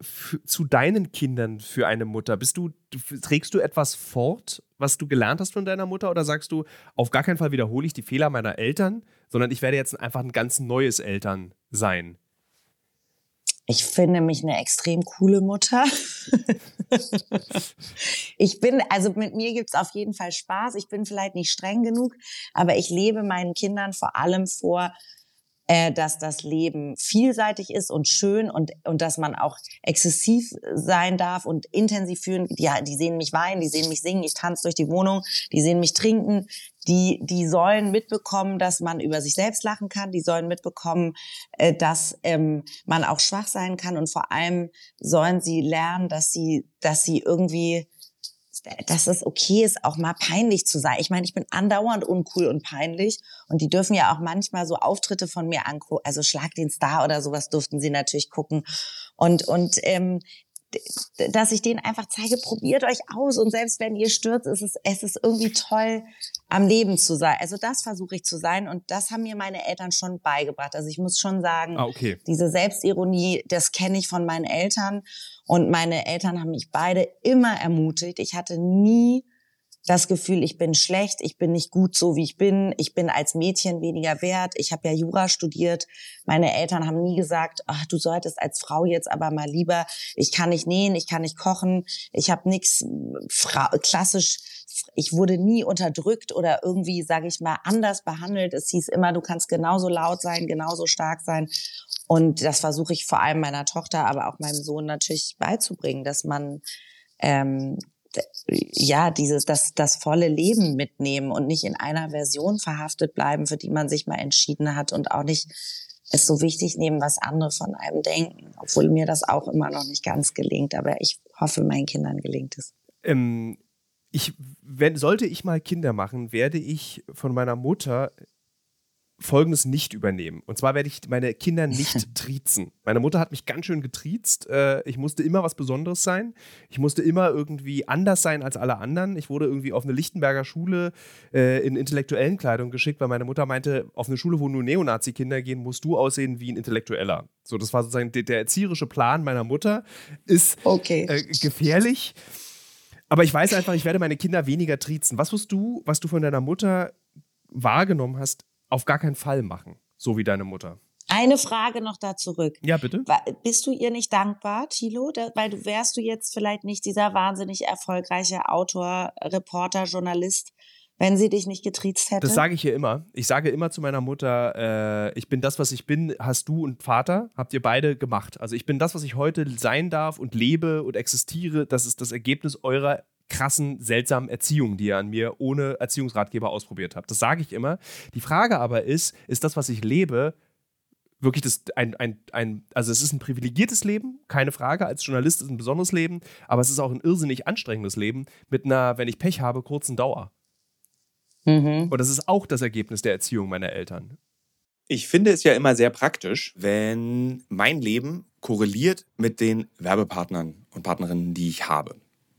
Speaker 2: zu deinen Kindern für eine Mutter? Bist du, trägst du etwas fort, was du gelernt hast von deiner Mutter? Oder sagst du, auf gar keinen Fall wiederhole ich die Fehler meiner Eltern, sondern ich werde jetzt einfach ein ganz neues Eltern sein?
Speaker 1: Ich finde mich eine extrem coole Mutter. ich bin, also mit mir gibt's auf jeden Fall Spaß. Ich bin vielleicht nicht streng genug, aber ich lebe meinen Kindern vor allem vor, äh, dass das Leben vielseitig ist und schön und, und dass man auch exzessiv sein darf und intensiv fühlen. Ja, die sehen mich weinen, die sehen mich singen, ich tanze durch die Wohnung, die sehen mich trinken, die, die sollen mitbekommen, dass man über sich selbst lachen kann, die sollen mitbekommen, äh, dass ähm, man auch schwach sein kann. Und vor allem sollen sie lernen, dass sie, dass sie irgendwie dass es okay ist, auch mal peinlich zu sein. Ich meine, ich bin andauernd uncool und peinlich und die dürfen ja auch manchmal so Auftritte von mir angucken, also Schlag den Star oder sowas durften sie natürlich gucken. Und, und ähm, dass ich denen einfach zeige, probiert euch aus und selbst wenn ihr stürzt, ist es, es ist irgendwie toll, am Leben zu sein. Also das versuche ich zu sein und das haben mir meine Eltern schon beigebracht. Also ich muss schon sagen,
Speaker 2: ah, okay.
Speaker 1: diese Selbstironie, das kenne ich von meinen Eltern und meine Eltern haben mich beide immer ermutigt. Ich hatte nie das Gefühl, ich bin schlecht, ich bin nicht gut so, wie ich bin, ich bin als Mädchen weniger wert. Ich habe ja Jura studiert. Meine Eltern haben nie gesagt, ach, du solltest als Frau jetzt aber mal lieber, ich kann nicht nähen, ich kann nicht kochen, ich habe nichts klassisch ich wurde nie unterdrückt oder irgendwie, sage ich mal, anders behandelt. Es hieß immer, du kannst genauso laut sein, genauso stark sein. Und das versuche ich vor allem meiner Tochter, aber auch meinem Sohn natürlich beizubringen, dass man ähm, ja dieses das das volle Leben mitnehmen und nicht in einer Version verhaftet bleiben, für die man sich mal entschieden hat und auch nicht es so wichtig nehmen, was andere von einem denken, obwohl mir das auch immer noch nicht ganz gelingt. Aber ich hoffe, meinen Kindern gelingt es.
Speaker 2: Ähm, ich, wenn, sollte ich mal Kinder machen, werde ich von meiner Mutter Folgendes nicht übernehmen. Und zwar werde ich meine Kinder nicht triezen. Meine Mutter hat mich ganz schön getriezt. Äh, ich musste immer was Besonderes sein. Ich musste immer irgendwie anders sein als alle anderen. Ich wurde irgendwie auf eine Lichtenberger Schule äh, in intellektuellen Kleidung geschickt, weil meine Mutter meinte, auf eine Schule, wo nur Neonazi-Kinder gehen, musst du aussehen wie ein Intellektueller. So, das war sozusagen der, erzieherische Plan meiner Mutter. Ist
Speaker 1: okay.
Speaker 2: äh, gefährlich. Aber ich weiß einfach, ich werde meine Kinder weniger triezen. Was wirst du, was du von deiner Mutter wahrgenommen hast, auf gar keinen Fall machen, so wie deine Mutter.
Speaker 1: Eine Frage noch da zurück.
Speaker 2: Ja, bitte.
Speaker 1: Bist du ihr nicht dankbar, Thilo? weil du wärst du jetzt vielleicht nicht dieser wahnsinnig erfolgreiche Autor, Reporter, Journalist, wenn sie dich nicht getriezt hätte?
Speaker 2: Das sage ich ihr immer. Ich sage immer zu meiner Mutter, äh, ich bin das, was ich bin, hast du und Vater, habt ihr beide gemacht. Also ich bin das, was ich heute sein darf und lebe und existiere. Das ist das Ergebnis eurer krassen, seltsamen Erziehung, die ihr an mir ohne Erziehungsratgeber ausprobiert habt. Das sage ich immer. Die Frage aber ist, ist das, was ich lebe, wirklich das, ein, ein, ein, also es ist ein privilegiertes Leben, keine Frage. Als Journalist ist es ein besonderes Leben, aber es ist auch ein irrsinnig anstrengendes Leben mit einer, wenn ich Pech habe, kurzen Dauer. Mhm. Und das ist auch das Ergebnis der Erziehung meiner Eltern.
Speaker 4: Ich finde es ja immer sehr praktisch, wenn mein Leben korreliert mit den Werbepartnern und Partnerinnen, die ich habe.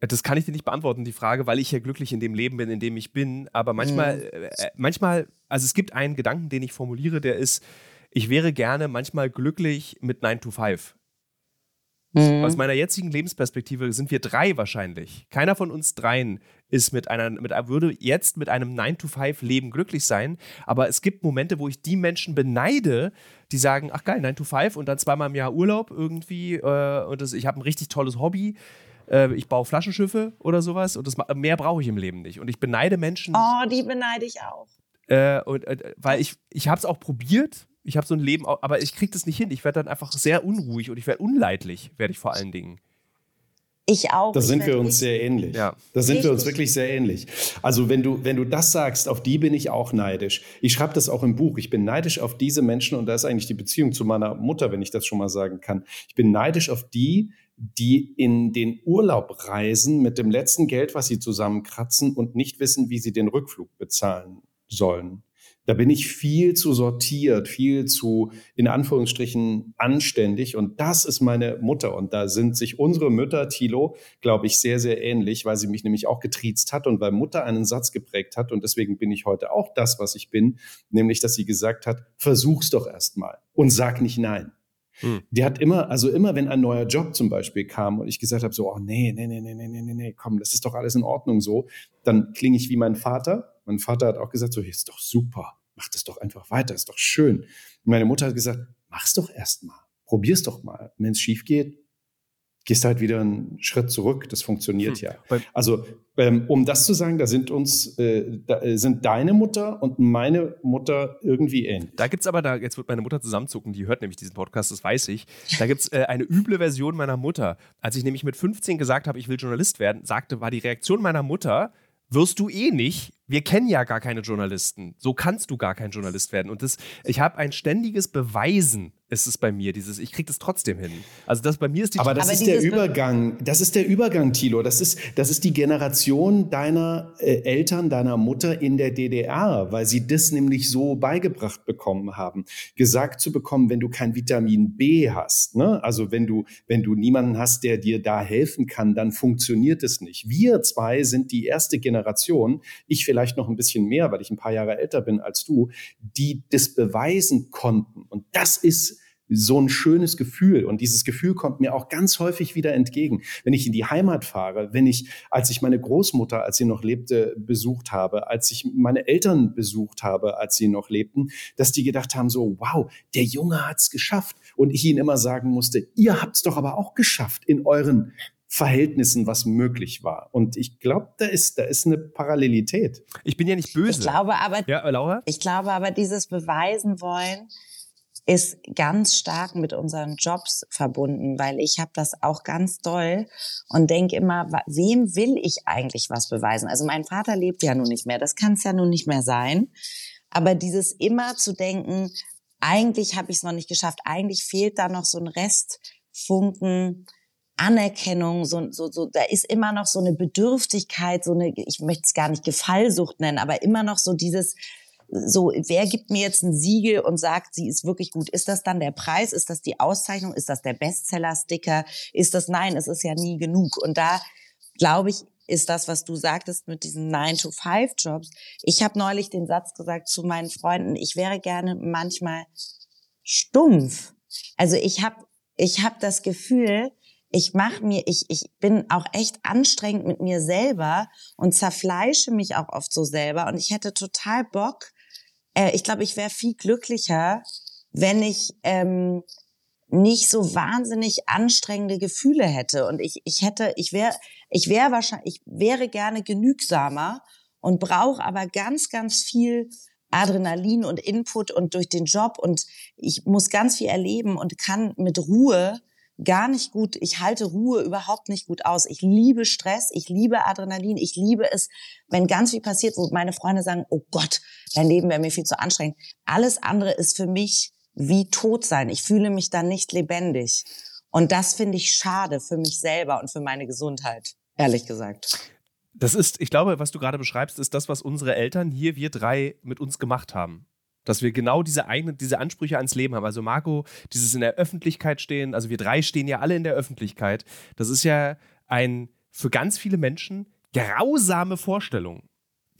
Speaker 2: Das kann ich dir nicht beantworten, die Frage, weil ich ja glücklich in dem Leben bin, in dem ich bin. Aber manchmal, mhm. äh, manchmal, also es gibt einen Gedanken, den ich formuliere, der ist, ich wäre gerne manchmal glücklich mit 9 to 5. Mhm. Aus meiner jetzigen Lebensperspektive sind wir drei wahrscheinlich. Keiner von uns dreien ist mit einer, mit, würde jetzt mit einem 9-to-5-Leben glücklich sein. Aber es gibt Momente, wo ich die Menschen beneide, die sagen, ach geil, 9-to-5 und dann zweimal im Jahr Urlaub irgendwie äh, und das, ich habe ein richtig tolles Hobby äh, ich baue Flaschenschiffe oder sowas und das, mehr brauche ich im Leben nicht. Und ich beneide Menschen.
Speaker 1: Oh, die beneide ich auch.
Speaker 2: Äh, und, äh, weil ich, ich habe es auch probiert. Ich habe so ein Leben, aber ich kriege das nicht hin. Ich werde dann einfach sehr unruhig und ich werde unleidlich, werde ich vor allen Dingen.
Speaker 1: Ich auch.
Speaker 3: Da sind wir uns sehr ähnlich. Ja. Da sind wir uns wirklich sehr ähnlich. Also wenn du, wenn du das sagst, auf die bin ich auch neidisch. Ich schreibe das auch im Buch. Ich bin neidisch auf diese Menschen und da ist eigentlich die Beziehung zu meiner Mutter, wenn ich das schon mal sagen kann. Ich bin neidisch auf die, die in den Urlaub reisen mit dem letzten Geld, was sie zusammenkratzen und nicht wissen, wie sie den Rückflug bezahlen sollen. Da bin ich viel zu sortiert, viel zu, in Anführungsstrichen, anständig. Und das ist meine Mutter. Und da sind sich unsere Mütter, Thilo, glaube ich, sehr, sehr ähnlich, weil sie mich nämlich auch getriezt hat und weil Mutter einen Satz geprägt hat. Und deswegen bin ich heute auch das, was ich bin, nämlich, dass sie gesagt hat, versuch's doch erst mal und sag nicht nein. Hm. Die hat immer, also immer, wenn ein neuer Job zum Beispiel kam und ich gesagt habe, so, oh nee, nee, nee, nee, nee, nee, nee, komm, das ist doch alles in Ordnung so, dann klinge ich wie mein Vater. Mein Vater hat auch gesagt, so, ist doch super, mach das doch einfach weiter, ist doch schön. Und meine Mutter hat gesagt, mach's doch erst mal, probier's doch mal. Wenn es schief geht, gehst halt wieder einen Schritt zurück. Das funktioniert hm. ja. Also ähm, um das zu sagen, da sind uns, äh, da äh, sind deine Mutter und meine Mutter irgendwie ähnlich.
Speaker 2: Da gibt es aber, da, jetzt wird meine Mutter zusammenzucken, die hört nämlich diesen Podcast, das weiß ich. Da gibt es äh, eine üble Version meiner Mutter. Als ich nämlich mit 15 gesagt habe, ich will Journalist werden, sagte, war die Reaktion meiner Mutter, wirst du eh nicht. Wir kennen ja gar keine Journalisten. So kannst du gar kein Journalist werden. Und das, ich habe ein ständiges Beweisen ist es bei mir, dieses, ich kriege das trotzdem hin. Also das bei mir ist die
Speaker 3: Aber das Aber ist der Übergang, das ist der Übergang, Thilo. Das ist, das ist die Generation deiner äh, Eltern, deiner Mutter in der DDR, weil sie das nämlich so beigebracht bekommen haben. Gesagt zu bekommen, wenn du kein Vitamin B hast, ne? also wenn du, wenn du niemanden hast, der dir da helfen kann, dann funktioniert es nicht. Wir zwei sind die erste Generation, ich vielleicht noch ein bisschen mehr, weil ich ein paar Jahre älter bin als du, die das beweisen konnten. Und das ist so ein schönes Gefühl. Und dieses Gefühl kommt mir auch ganz häufig wieder entgegen. Wenn ich in die Heimat fahre, wenn ich, als ich meine Großmutter, als sie noch lebte, besucht habe, als ich meine Eltern besucht habe, als sie noch lebten, dass die gedacht haben, so, wow, der Junge hat's geschafft. Und ich ihnen immer sagen musste, ihr habt's doch aber auch geschafft in euren Verhältnissen, was möglich war. Und ich glaube, da ist, da ist eine Parallelität.
Speaker 2: Ich bin ja nicht böse.
Speaker 1: Ich glaube aber,
Speaker 2: ja, Laura?
Speaker 1: ich glaube aber, dieses Beweisen wollen, ist ganz stark mit unseren Jobs verbunden, weil ich habe das auch ganz doll und denke immer, wem will ich eigentlich was beweisen? Also mein Vater lebt ja nun nicht mehr, das kann es ja nun nicht mehr sein. Aber dieses immer zu denken, eigentlich habe ich es noch nicht geschafft, eigentlich fehlt da noch so ein Restfunken Anerkennung, so, so, so, da ist immer noch so eine Bedürftigkeit, so eine, ich möchte es gar nicht Gefallsucht nennen, aber immer noch so dieses, so, wer gibt mir jetzt ein Siegel und sagt, sie ist wirklich gut? Ist das dann der Preis? Ist das die Auszeichnung? Ist das der Bestseller-Sticker? Ist das, nein, es ist ja nie genug. Und da glaube ich, ist das, was du sagtest mit diesen 9-to-5-Jobs. Ich habe neulich den Satz gesagt zu meinen Freunden, ich wäre gerne manchmal stumpf. Also ich habe ich hab das Gefühl, ich mache mir, ich, ich bin auch echt anstrengend mit mir selber und zerfleische mich auch oft so selber. Und ich hätte total Bock, äh, ich glaube, ich wäre viel glücklicher, wenn ich ähm, nicht so wahnsinnig anstrengende Gefühle hätte. Und ich, ich hätte, ich wäre, ich wäre wahrscheinlich, ich wäre gerne genügsamer und brauche aber ganz, ganz viel Adrenalin und Input und durch den Job und ich muss ganz viel erleben und kann mit Ruhe gar nicht gut, ich halte Ruhe überhaupt nicht gut aus. Ich liebe Stress, ich liebe Adrenalin, ich liebe es, wenn ganz viel passiert, wo meine Freunde sagen, oh Gott, dein Leben wäre mir viel zu anstrengend. Alles andere ist für mich wie tot sein. Ich fühle mich dann nicht lebendig. Und das finde ich schade für mich selber und für meine Gesundheit, ehrlich gesagt.
Speaker 2: Das ist, ich glaube, was du gerade beschreibst, ist das, was unsere Eltern hier, wir drei, mit uns gemacht haben. Dass wir genau diese eigenen, diese Ansprüche ans Leben haben. Also Marco, dieses in der Öffentlichkeit stehen, also wir drei stehen ja alle in der Öffentlichkeit. Das ist ja ein für ganz viele Menschen grausame Vorstellung.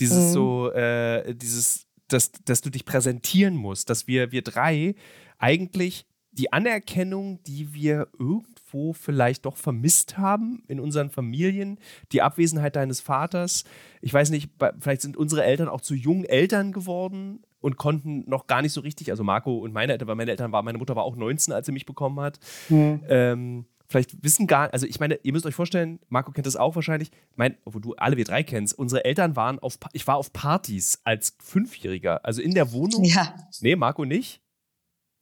Speaker 2: Dieses mhm. so, äh, dieses, dass, dass du dich präsentieren musst, dass wir, wir drei eigentlich die Anerkennung, die wir irgendwo vielleicht doch vermisst haben in unseren Familien, die Abwesenheit deines Vaters. Ich weiß nicht, vielleicht sind unsere Eltern auch zu jungen Eltern geworden und konnten noch gar nicht so richtig, also Marco und meine Eltern, weil meine Eltern war, meine Mutter war auch 19, als sie mich bekommen hat. Mhm. Ähm, vielleicht wissen gar, also ich meine, ihr müsst euch vorstellen, Marco kennt das auch wahrscheinlich, mein, obwohl du alle wir drei kennst, unsere Eltern waren auf, ich war auf Partys als Fünfjähriger, also in der Wohnung.
Speaker 1: Ja.
Speaker 2: Nee, Marco nicht.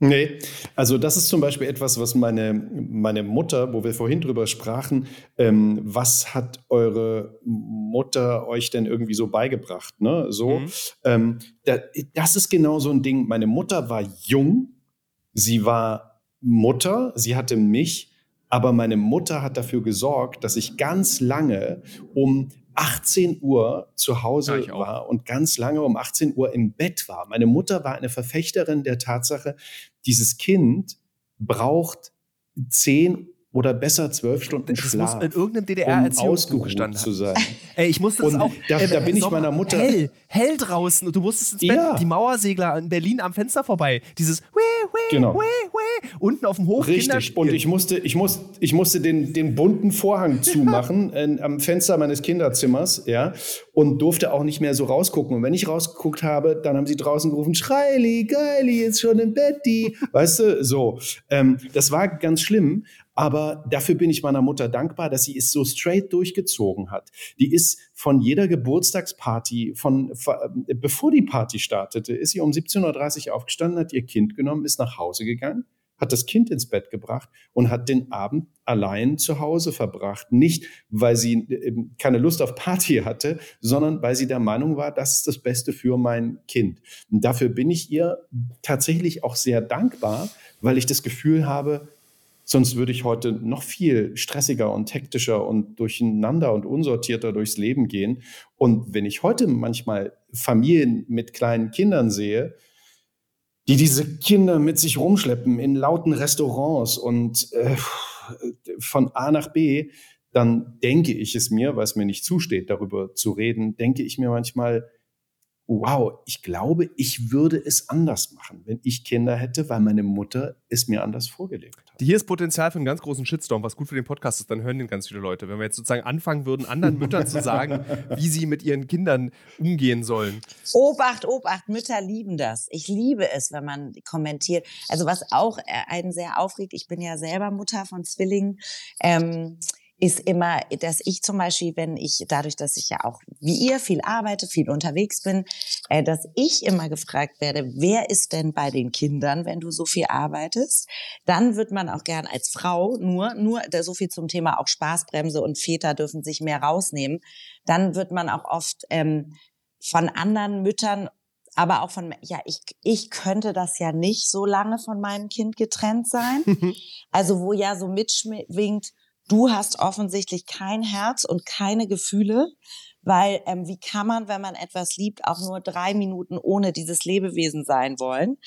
Speaker 3: Nee, also das ist zum Beispiel etwas, was meine, meine Mutter, wo wir vorhin drüber sprachen, ähm, was hat eure Mutter euch denn irgendwie so beigebracht? Ne? So, mhm. ähm, da, das ist genau so ein Ding. Meine Mutter war jung, sie war Mutter, sie hatte mich, aber meine Mutter hat dafür gesorgt, dass ich ganz lange um 18 Uhr zu Hause ja, war und ganz lange um 18 Uhr im Bett war. Meine Mutter war eine Verfechterin der Tatsache, dieses Kind braucht 10 oder besser zwölf Stunden das Schlaf.
Speaker 2: muss in irgendeinem DDR-Erziehungsbuch gestanden
Speaker 3: zu sein.
Speaker 2: Ey, ich musste das auch.
Speaker 3: Da,
Speaker 2: äh,
Speaker 3: da bin ich meiner Mutter.
Speaker 2: Hell, hell draußen und du musstest ins Bett. Ja. Die Mauersegler in Berlin am Fenster vorbei. Dieses weh, weh,
Speaker 3: genau.
Speaker 2: weh, weh. Unten auf dem Hof.
Speaker 3: Richtig. Und ich musste, ich musste, ich musste den, den bunten Vorhang zumachen in, am Fenster meines Kinderzimmers, ja, und durfte auch nicht mehr so rausgucken. Und wenn ich rausgeguckt habe, dann haben sie draußen gerufen: Schreili, Geili, jetzt schon im Bett, die. Weißt du, so. Ähm, das war ganz schlimm. Aber dafür bin ich meiner Mutter dankbar, dass sie es so straight durchgezogen hat. Die ist von jeder Geburtstagsparty, von, äh, bevor die Party startete, ist sie um 17.30 Uhr aufgestanden, hat ihr Kind genommen, ist nach Hause gegangen, hat das Kind ins Bett gebracht und hat den Abend allein zu Hause verbracht. Nicht, weil sie äh, keine Lust auf Party hatte, sondern weil sie der Meinung war, das ist das Beste für mein Kind. Und dafür bin ich ihr tatsächlich auch sehr dankbar, weil ich das Gefühl habe, Sonst würde ich heute noch viel stressiger und hektischer und durcheinander und unsortierter durchs Leben gehen. Und wenn ich heute manchmal Familien mit kleinen Kindern sehe, die diese Kinder mit sich rumschleppen in lauten Restaurants und äh, von A nach B, dann denke ich es mir, weil es mir nicht zusteht, darüber zu reden, denke ich mir manchmal, wow, ich glaube, ich würde es anders machen, wenn ich Kinder hätte, weil meine Mutter es mir anders vorgelebt hat.
Speaker 2: Hier ist Potenzial für einen ganz großen Shitstorm, was gut für den Podcast ist, dann hören den ganz viele Leute. Wenn wir jetzt sozusagen anfangen würden, anderen Müttern zu sagen, wie sie mit ihren Kindern umgehen sollen.
Speaker 1: Obacht, Obacht, Mütter lieben das. Ich liebe es, wenn man kommentiert. Also was auch äh, einen sehr aufregt, ich bin ja selber Mutter von Zwillingen. Ähm, ist immer, dass ich zum Beispiel, wenn ich, dadurch, dass ich ja auch wie ihr viel arbeite, viel unterwegs bin, äh, dass ich immer gefragt werde, wer ist denn bei den Kindern, wenn du so viel arbeitest? Dann wird man auch gern als Frau nur, nur so viel zum Thema auch Spaßbremse und Väter dürfen sich mehr rausnehmen. Dann wird man auch oft ähm, von anderen Müttern aber auch von, ja, ich, ich könnte das ja nicht so lange von meinem Kind getrennt sein. also wo ja so mitschwingt, du hast offensichtlich kein Herz und keine Gefühle, weil ähm, wie kann man, wenn man etwas liebt, auch nur drei Minuten ohne dieses Lebewesen sein wollen?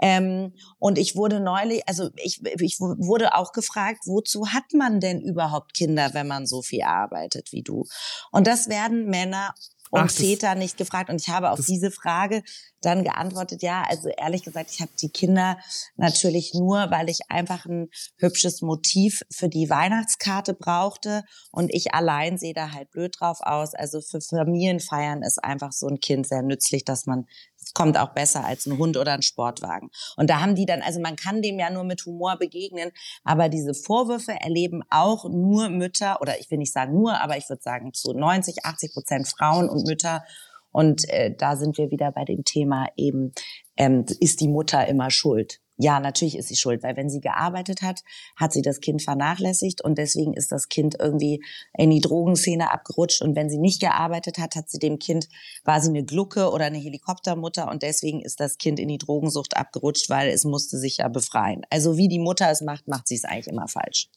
Speaker 1: Ähm, und ich wurde neulich, also ich, ich wurde auch gefragt, wozu hat man denn überhaupt Kinder, wenn man so viel arbeitet wie du? Und das werden Männer und Ach, Väter nicht gefragt. Und ich habe auf diese Frage dann geantwortet, ja, also ehrlich gesagt, ich habe die Kinder natürlich nur, weil ich einfach ein hübsches Motiv für die Weihnachtskarte brauchte und ich allein sehe da halt blöd drauf aus. Also für Familienfeiern ist einfach so ein Kind sehr nützlich, dass man kommt auch besser als ein Hund oder ein Sportwagen. Und da haben die dann, also man kann dem ja nur mit Humor begegnen, aber diese Vorwürfe erleben auch nur Mütter, oder ich will nicht sagen nur, aber ich würde sagen zu 90, 80 Prozent Frauen und Mütter. Und äh, da sind wir wieder bei dem Thema eben, ähm, ist die Mutter immer schuld? Ja, natürlich ist sie schuld, weil wenn sie gearbeitet hat, hat sie das Kind vernachlässigt und deswegen ist das Kind irgendwie in die Drogenszene abgerutscht und wenn sie nicht gearbeitet hat, hat sie dem Kind, war sie eine Glucke oder eine Helikoptermutter und deswegen ist das Kind in die Drogensucht abgerutscht, weil es musste sich ja befreien. Also wie die Mutter es macht, macht sie es eigentlich immer falsch.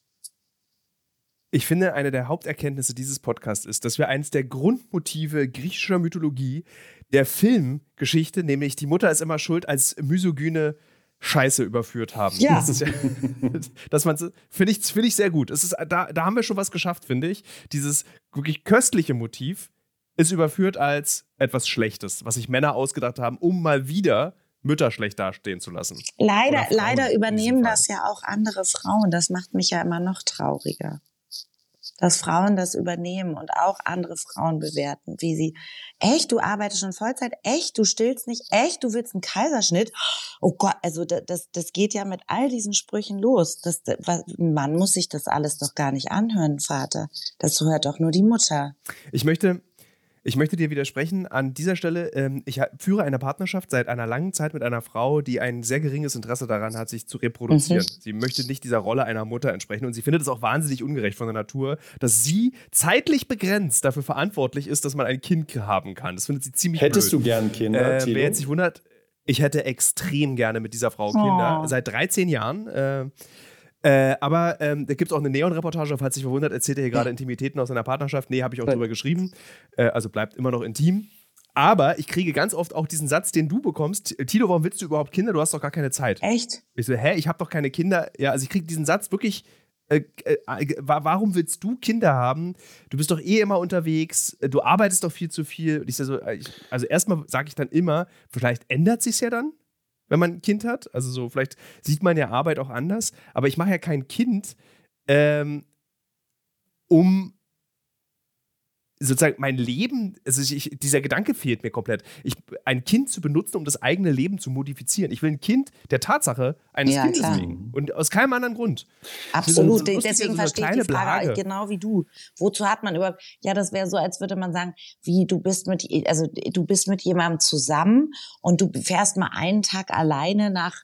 Speaker 2: Ich finde, eine der Haupterkenntnisse dieses Podcasts ist, dass wir eines der Grundmotive griechischer Mythologie der Filmgeschichte, nämlich die Mutter ist immer schuld als misogyne Scheiße überführt haben.
Speaker 1: Ja.
Speaker 2: Das, ja, dass man finde ich, find ich sehr gut. Es ist, da, da haben wir schon was geschafft, finde ich. Dieses wirklich köstliche Motiv ist überführt als etwas Schlechtes, was sich Männer ausgedacht haben, um mal wieder Mütter schlecht dastehen zu lassen.
Speaker 1: Leider, leider übernehmen das ja auch andere Frauen. Das macht mich ja immer noch trauriger dass Frauen das übernehmen und auch andere Frauen bewerten, wie sie, echt, du arbeitest schon Vollzeit, echt, du stillst nicht, echt, du willst einen Kaiserschnitt. Oh Gott, also das, das geht ja mit all diesen Sprüchen los. Das, man muss sich das alles doch gar nicht anhören, Vater. Das hört doch nur die Mutter.
Speaker 2: Ich möchte ich möchte dir widersprechen an dieser Stelle. Ähm, ich führe eine Partnerschaft seit einer langen Zeit mit einer Frau, die ein sehr geringes Interesse daran hat, sich zu reproduzieren. Mhm. Sie möchte nicht dieser Rolle einer Mutter entsprechen und sie findet es auch wahnsinnig ungerecht von der Natur, dass sie zeitlich begrenzt dafür verantwortlich ist, dass man ein Kind haben kann. Das findet sie ziemlich
Speaker 3: Hättest
Speaker 2: blöd.
Speaker 3: du gern Kinder?
Speaker 2: Äh, wer jetzt sich wundert, ich hätte extrem gerne mit dieser Frau Kinder. Oh. Seit 13 Jahren. Äh, äh, aber ähm, da gibt es auch eine Neon-Reportage, falls sich verwundert, erzählt er hier gerade Intimitäten aus seiner Partnerschaft. Nee, habe ich auch drüber geschrieben. Äh, also bleibt immer noch intim. Aber ich kriege ganz oft auch diesen Satz, den du bekommst. Tilo, warum willst du überhaupt Kinder? Du hast doch gar keine Zeit.
Speaker 1: Echt?
Speaker 2: Ich so, hä, ich habe doch keine Kinder. Ja, also ich kriege diesen Satz wirklich. Äh, äh, warum willst du Kinder haben? Du bist doch eh immer unterwegs. Du arbeitest doch viel zu viel. Und ich so, äh, also erstmal sage ich dann immer, vielleicht ändert sich ja dann wenn man ein Kind hat. Also so, vielleicht sieht man ja Arbeit auch anders. Aber ich mache ja kein Kind, ähm, um sozusagen mein Leben, also ich, dieser Gedanke fehlt mir komplett. Ich, ein Kind zu benutzen, um das eigene Leben zu modifizieren. Ich will ein Kind der Tatsache eines ja, Kindes klar. wegen. Und aus keinem anderen Grund.
Speaker 1: Absolut. So Deswegen so verstehe ich die Frage Blage. genau wie du. Wozu hat man überhaupt, ja, das wäre so, als würde man sagen, wie du bist mit, also du bist mit jemandem zusammen und du fährst mal einen Tag alleine nach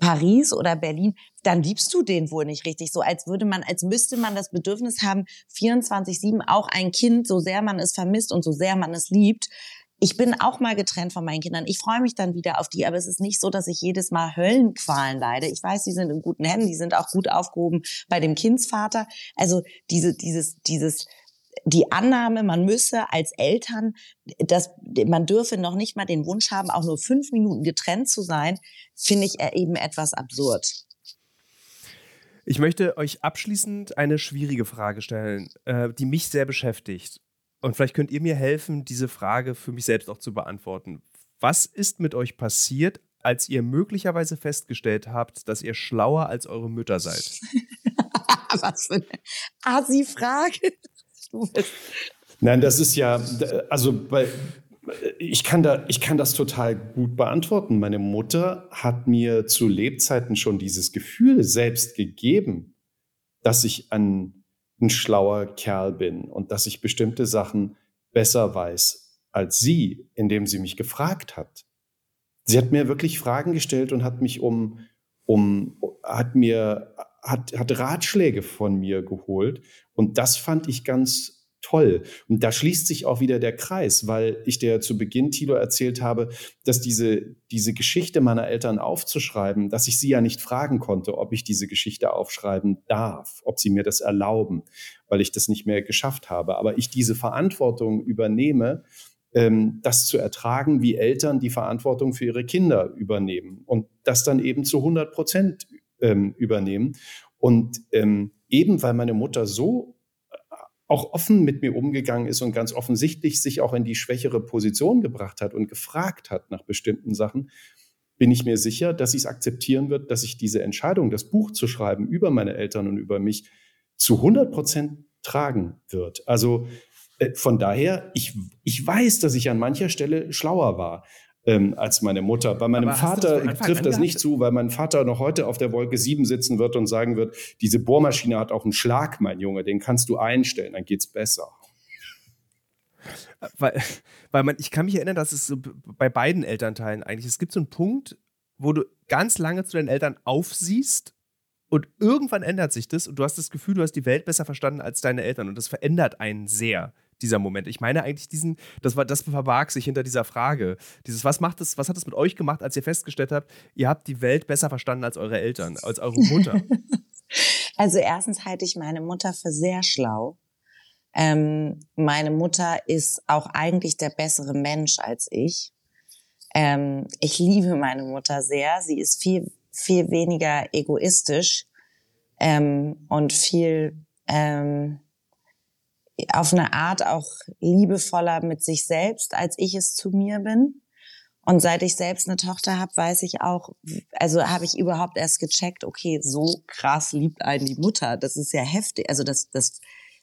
Speaker 1: Paris oder Berlin, dann liebst du den wohl nicht richtig. So als würde man, als müsste man das Bedürfnis haben, 24-7 auch ein Kind, so sehr man es vermisst und so sehr man es liebt. Ich bin auch mal getrennt von meinen Kindern. Ich freue mich dann wieder auf die, aber es ist nicht so, dass ich jedes Mal Höllenqualen leide. Ich weiß, die sind in guten Händen, die sind auch gut aufgehoben bei dem Kindsvater. Also diese, dieses, dieses, die Annahme, man müsse als Eltern, dass man dürfe noch nicht mal den Wunsch haben, auch nur fünf Minuten getrennt zu sein, finde ich eben etwas absurd.
Speaker 2: Ich möchte euch abschließend eine schwierige Frage stellen, äh, die mich sehr beschäftigt. Und vielleicht könnt ihr mir helfen, diese Frage für mich selbst auch zu beantworten. Was ist mit euch passiert, als ihr möglicherweise festgestellt habt, dass ihr schlauer als eure Mütter seid?
Speaker 1: Was für eine Asi-Frage.
Speaker 3: Nein, das ist ja, also bei, ich kann, da, ich kann das total gut beantworten. Meine Mutter hat mir zu Lebzeiten schon dieses Gefühl selbst gegeben, dass ich ein, ein schlauer Kerl bin und dass ich bestimmte Sachen besser weiß als sie, indem sie mich gefragt hat. Sie hat mir wirklich Fragen gestellt und hat mich um, um hat mir, hat, hat Ratschläge von mir geholt. Und das fand ich ganz toll. Und da schließt sich auch wieder der Kreis, weil ich dir zu Beginn, Tilo, erzählt habe, dass diese, diese Geschichte meiner Eltern aufzuschreiben, dass ich sie ja nicht fragen konnte, ob ich diese Geschichte aufschreiben darf, ob sie mir das erlauben, weil ich das nicht mehr geschafft habe. Aber ich diese Verantwortung übernehme, ähm, das zu ertragen, wie Eltern die Verantwortung für ihre Kinder übernehmen und das dann eben zu 100 Prozent ähm, übernehmen. Und ähm, eben weil meine Mutter so auch offen mit mir umgegangen ist und ganz offensichtlich sich auch in die schwächere Position gebracht hat und gefragt hat nach bestimmten Sachen, bin ich mir sicher, dass sie es akzeptieren wird, dass ich diese Entscheidung, das Buch zu schreiben über meine Eltern und über mich zu 100 Prozent tragen wird. Also äh, von daher, ich, ich weiß, dass ich an mancher Stelle schlauer war ähm, als meine Mutter. Bei meinem Vater das trifft das nicht zu, weil mein Vater noch heute auf der Wolke 7 sitzen wird und sagen wird, diese Bohrmaschine hat auch einen Schlag, mein Junge, den kannst du einstellen, dann geht's besser.
Speaker 2: Weil, weil man, ich kann mich erinnern, dass es so bei beiden Elternteilen eigentlich, es gibt so einen Punkt, wo du ganz lange zu deinen Eltern aufsiehst und irgendwann ändert sich das und du hast das Gefühl, du hast die Welt besser verstanden als deine Eltern und das verändert einen sehr dieser Moment. Ich meine eigentlich diesen, das war, das verbarg sich hinter dieser Frage. Dieses, was macht es, was hat es mit euch gemacht, als ihr festgestellt habt, ihr habt die Welt besser verstanden als eure Eltern, als eure Mutter?
Speaker 1: also erstens halte ich meine Mutter für sehr schlau. Ähm, meine Mutter ist auch eigentlich der bessere Mensch als ich. Ähm, ich liebe meine Mutter sehr. Sie ist viel, viel weniger egoistisch ähm, und viel ähm, auf eine Art auch liebevoller mit sich selbst, als ich es zu mir bin. Und seit ich selbst eine Tochter habe, weiß ich auch, also habe ich überhaupt erst gecheckt, okay, so krass liebt einen die Mutter. Das ist ja heftig. Also das, das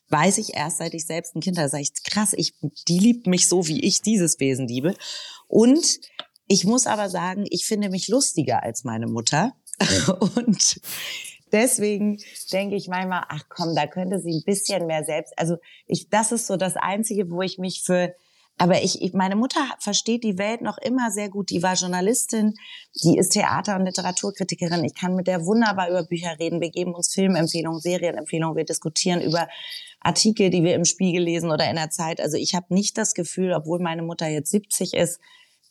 Speaker 1: weiß ich erst, seit ich selbst ein Kind habe. Sag ich, krass, ich, die liebt mich so, wie ich dieses Wesen liebe. Und ich muss aber sagen, ich finde mich lustiger als meine Mutter. Und deswegen denke ich manchmal, ach komm, da könnte sie ein bisschen mehr selbst. Also ich, das ist so das Einzige, wo ich mich für aber ich, ich, meine Mutter versteht die Welt noch immer sehr gut. Die war Journalistin, die ist Theater- und Literaturkritikerin. Ich kann mit der wunderbar über Bücher reden. Wir geben uns Filmempfehlungen, Serienempfehlungen. Wir diskutieren über Artikel, die wir im Spiegel lesen oder in der Zeit. Also ich habe nicht das Gefühl, obwohl meine Mutter jetzt 70 ist,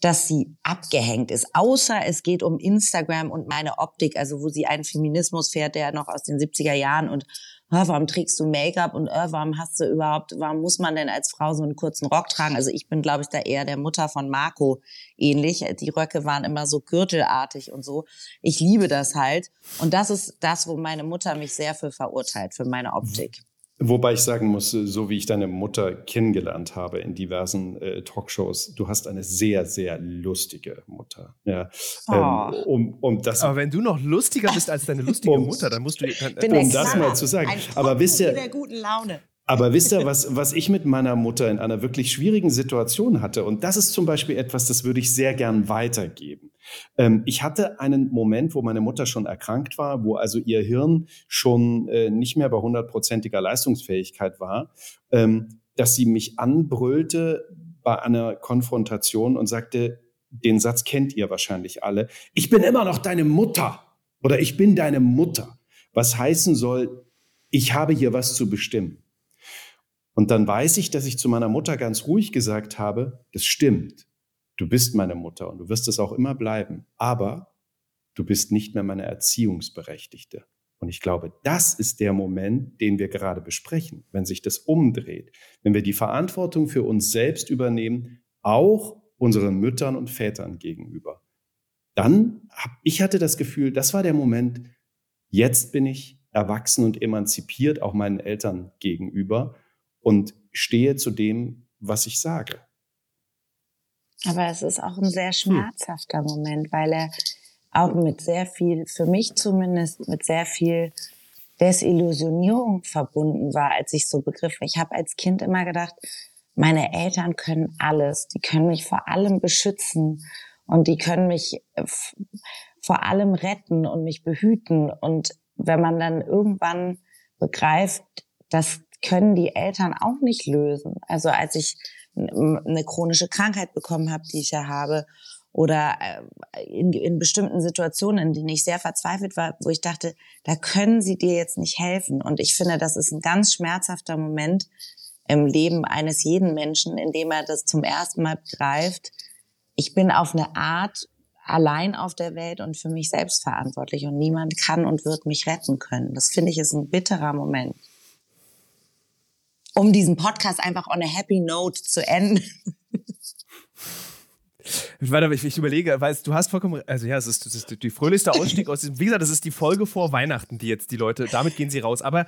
Speaker 1: dass sie abgehängt ist. Außer es geht um Instagram und meine Optik, also wo sie einen Feminismus fährt, der noch aus den 70er Jahren und oh, warum trägst du Make-up und oh, warum hast du überhaupt, warum muss man denn als Frau so einen kurzen Rock tragen? Also ich bin, glaube ich, da eher der Mutter von Marco ähnlich. Die Röcke waren immer so gürtelartig und so. Ich liebe das halt. Und das ist das, wo meine Mutter mich sehr für verurteilt, für meine Optik.
Speaker 3: Wobei ich sagen muss, so wie ich deine Mutter kennengelernt habe in diversen äh, Talkshows, du hast eine sehr, sehr lustige Mutter. Ja,
Speaker 2: oh. ähm, um, um das, Aber wenn du noch lustiger bist als deine lustige um, Mutter, dann musst du. Dann,
Speaker 3: um das mal zu sagen. Aber wisst ihr,
Speaker 1: der guten Laune.
Speaker 3: Aber wisst ihr, was, was ich mit meiner Mutter in einer wirklich schwierigen Situation hatte? Und das ist zum Beispiel etwas, das würde ich sehr gern weitergeben. Ähm, ich hatte einen Moment, wo meine Mutter schon erkrankt war, wo also ihr Hirn schon äh, nicht mehr bei hundertprozentiger Leistungsfähigkeit war, ähm, dass sie mich anbrüllte bei einer Konfrontation und sagte, den Satz kennt ihr wahrscheinlich alle, ich bin immer noch deine Mutter oder ich bin deine Mutter. Was heißen soll, ich habe hier was zu bestimmen. Und dann weiß ich, dass ich zu meiner Mutter ganz ruhig gesagt habe, das stimmt. Du bist meine Mutter und du wirst es auch immer bleiben. Aber du bist nicht mehr meine Erziehungsberechtigte. Und ich glaube, das ist der Moment, den wir gerade besprechen, wenn sich das umdreht, wenn wir die Verantwortung für uns selbst übernehmen, auch unseren Müttern und Vätern gegenüber. Dann, hab, ich hatte das Gefühl, das war der Moment, jetzt bin ich erwachsen und emanzipiert auch meinen Eltern gegenüber und stehe zu dem, was ich sage.
Speaker 1: Aber es ist auch ein sehr hm. schmerzhafter hm. Moment, weil er auch mit sehr viel, für mich zumindest, mit sehr viel Desillusionierung verbunden war, als ich so begriff. Ich habe als Kind immer gedacht, meine Eltern können alles, die können mich vor allem beschützen und die können mich äh, vor allem retten und mich behüten. Und wenn man dann irgendwann begreift, dass können die Eltern auch nicht lösen. Also als ich eine chronische Krankheit bekommen habe, die ich ja habe, oder äh, in, in bestimmten Situationen, in denen ich sehr verzweifelt war, wo ich dachte, da können sie dir jetzt nicht helfen. Und ich finde, das ist ein ganz schmerzhafter Moment, im Leben eines jeden Menschen, indem er das zum ersten Mal begreift. Ich bin auf eine Art allein auf der Welt und für mich selbst verantwortlich und niemand kann und wird mich retten können. Das finde ich ist ein bitterer Moment. Um diesen Podcast einfach on a happy note zu enden.
Speaker 2: Warte, ich, ich überlege, weißt du hast vollkommen, also ja, es ist, es ist die fröhlichste Ausstieg aus diesem, wie gesagt, das ist die Folge vor Weihnachten, die jetzt die Leute, damit gehen sie raus. Aber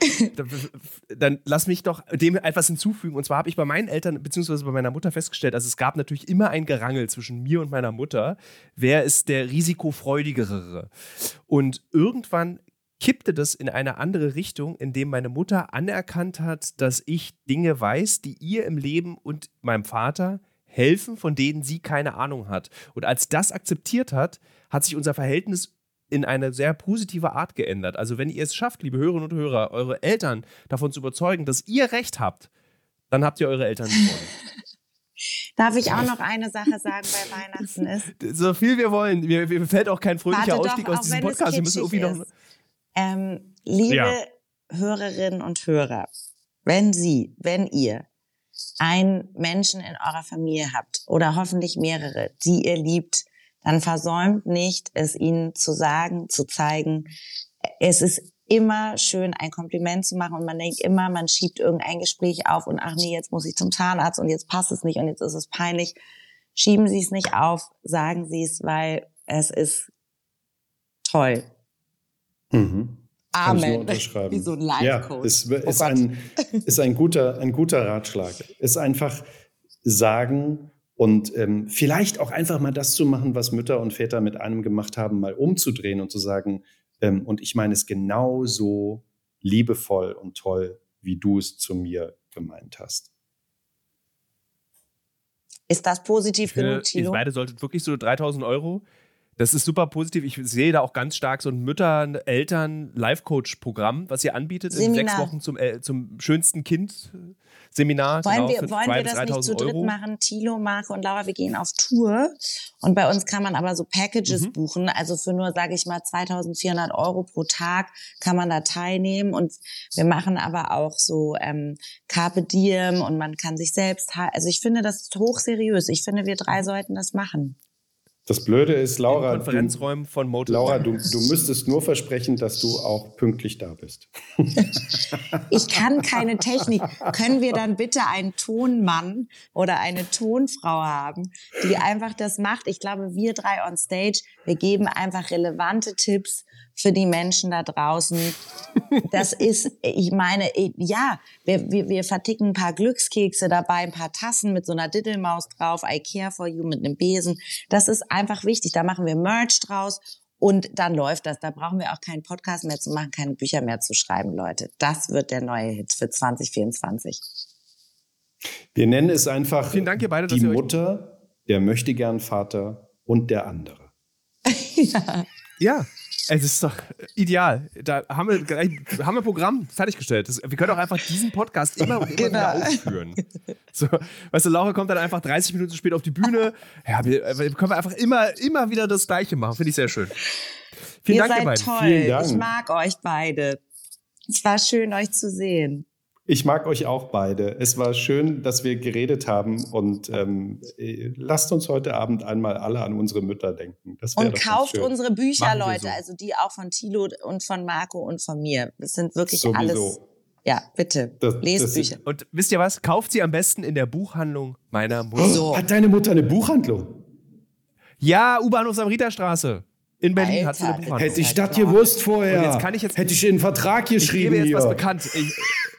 Speaker 2: dann lass mich doch dem etwas hinzufügen. Und zwar habe ich bei meinen Eltern, beziehungsweise bei meiner Mutter festgestellt, also es gab natürlich immer ein Gerangel zwischen mir und meiner Mutter. Wer ist der risikofreudigere? Und irgendwann kippte das in eine andere Richtung, indem meine Mutter anerkannt hat, dass ich Dinge weiß, die ihr im Leben und meinem Vater helfen, von denen sie keine Ahnung hat. Und als das akzeptiert hat, hat sich unser Verhältnis in eine sehr positive Art geändert. Also wenn ihr es schafft, liebe Hörerinnen und Hörer, eure Eltern davon zu überzeugen, dass ihr Recht habt, dann habt ihr eure Eltern gewonnen.
Speaker 1: Darf ich auch noch eine Sache sagen bei Weihnachten ist?
Speaker 2: So viel wir wollen. Mir, mir fällt auch kein fröhlicher Warte Ausstieg doch, aus diesem Podcast. Wir müssen irgendwie noch.
Speaker 1: Ähm, liebe ja. Hörerinnen und Hörer, wenn Sie, wenn ihr einen Menschen in eurer Familie habt oder hoffentlich mehrere, die ihr liebt, dann versäumt nicht, es ihnen zu sagen, zu zeigen. Es ist immer schön, ein Kompliment zu machen und man denkt immer, man schiebt irgendein Gespräch auf und ach nee, jetzt muss ich zum Zahnarzt und jetzt passt es nicht und jetzt ist es peinlich. Schieben Sie es nicht auf, sagen Sie es, weil es ist toll.
Speaker 3: Mhm.
Speaker 1: Amen. Wie so ein
Speaker 3: Live-Coach. Ja, ist, oh ist, ein, ist ein, guter, ein guter Ratschlag. Ist einfach sagen und ähm, vielleicht auch einfach mal das zu machen, was Mütter und Väter mit einem gemacht haben, mal umzudrehen und zu sagen, ähm, und ich meine es genauso liebevoll und toll, wie du es zu mir gemeint hast.
Speaker 1: Ist das positiv genug,
Speaker 2: Tilo? Ihr beide solltet wirklich so 3000 Euro das ist super positiv. Ich sehe da auch ganz stark so ein Mütter-, Eltern-, Life-Coach-Programm, was ihr anbietet Seminar. in sechs Wochen zum, äh, zum schönsten Kind-Seminar.
Speaker 1: Wollen, genau, wir, wollen wir das nicht zu dritt Euro. machen? Tilo, Marco und Laura, wir gehen auf Tour. Und bei uns kann man aber so Packages mhm. buchen. Also für nur, sage ich mal, 2400 Euro pro Tag kann man da teilnehmen. Und wir machen aber auch so ähm, Carpe Diem und man kann sich selbst... Also ich finde das hochseriös. Ich finde, wir drei sollten das machen.
Speaker 3: Das Blöde ist, Laura,
Speaker 2: Konferenzräumen von Motor.
Speaker 3: Laura, du, du müsstest nur versprechen, dass du auch pünktlich da bist.
Speaker 1: ich kann keine Technik. Können wir dann bitte einen Tonmann oder eine Tonfrau haben, die einfach das macht? Ich glaube, wir drei on stage, wir geben einfach relevante Tipps für die Menschen da draußen. Das ist, ich meine, ja, wir, wir, wir verticken ein paar Glückskekse dabei, ein paar Tassen mit so einer Diddelmaus drauf, I care for you mit einem Besen. Das ist einfach wichtig. Da machen wir Merch draus und dann läuft das. Da brauchen wir auch keinen Podcast mehr zu machen, keine Bücher mehr zu schreiben, Leute. Das wird der neue Hit für 2024.
Speaker 3: Wir nennen es einfach
Speaker 2: Vielen Dank, ihr beide,
Speaker 3: die Mutter, der möchte gern Vater und der andere.
Speaker 2: ja. ja. Es ist doch ideal. Da haben wir, gleich, haben wir Programm fertiggestellt. Das, wir können auch einfach diesen Podcast immer, immer genau. wieder aufführen. So, weißt du, Laura kommt dann einfach 30 Minuten später auf die Bühne. Ja, wir, wir können einfach immer, immer wieder das Gleiche machen. Finde ich sehr schön.
Speaker 1: Vielen ihr Dank, seid ihr beiden. toll. Vielen Dank. Ich mag euch beide. Es war schön, euch zu sehen.
Speaker 3: Ich mag euch auch beide. Es war schön, dass wir geredet haben und ähm, lasst uns heute Abend einmal alle an unsere Mütter denken.
Speaker 1: und kauft unsere Bücher, Leute, so. also die auch von Thilo und von Marco und von mir. Das sind wirklich Sowieso. alles. Ja, bitte. Das, Lest das Bücher.
Speaker 2: Und wisst ihr was? Kauft sie am besten in der Buchhandlung meiner Mutter.
Speaker 3: So. Hat deine Mutter eine Buchhandlung?
Speaker 2: Ja, U-Bahnhof Samariterstraße. In Berlin Alter, hat sie eine Buchhandlung.
Speaker 3: Hätte ich das gewusst vorher. Und
Speaker 2: jetzt kann ich jetzt,
Speaker 3: Hätte ich in den Vertrag geschrieben.
Speaker 2: Ich gebe jetzt hier. was bekannt. Ich,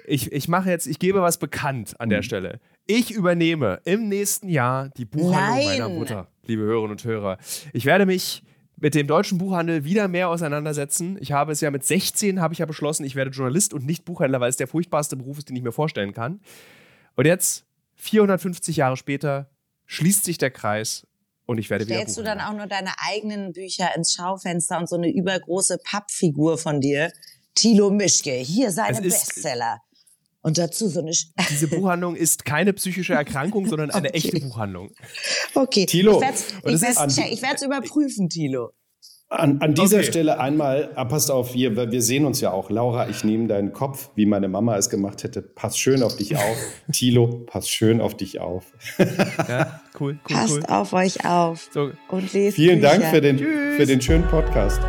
Speaker 2: ich, ich mache jetzt, ich gebe was bekannt an der mhm. Stelle. Ich übernehme im nächsten Jahr die Buchhandlung Nein. meiner Mutter, liebe Hörerinnen und Hörer. Ich werde mich mit dem deutschen Buchhandel wieder mehr auseinandersetzen. Ich habe es ja mit 16 habe ich ja beschlossen, ich werde Journalist und nicht Buchhändler, weil es der furchtbarste Beruf ist, den ich mir vorstellen kann. Und jetzt 450 Jahre später schließt sich der Kreis und ich werde
Speaker 1: Stellst wieder. Stellst du dann auch nur deine eigenen Bücher ins Schaufenster und so eine übergroße Pappfigur von dir? Thilo Mischke, hier seine Bestseller. Und dazu so eine.
Speaker 2: Diese Buchhandlung ist keine psychische Erkrankung, sondern eine okay. echte Buchhandlung.
Speaker 1: Okay. Thilo. Ich werde es überprüfen, Thilo.
Speaker 3: An, an dieser
Speaker 2: Okay.
Speaker 3: Stelle einmal, ah, passt auf, wir, wir sehen uns ja auch. Laura, ich nehme deinen Kopf, wie meine Mama es gemacht hätte. Pass schön auf dich auf. Thilo, pass schön auf dich auf.
Speaker 2: Ja, cool, cool,
Speaker 1: Passt
Speaker 2: cool.
Speaker 1: auf euch auf
Speaker 2: So,
Speaker 1: und lest
Speaker 3: Vielen Dank
Speaker 1: Bücher.
Speaker 3: für den,
Speaker 2: Tschüss.
Speaker 3: für den schönen Podcast.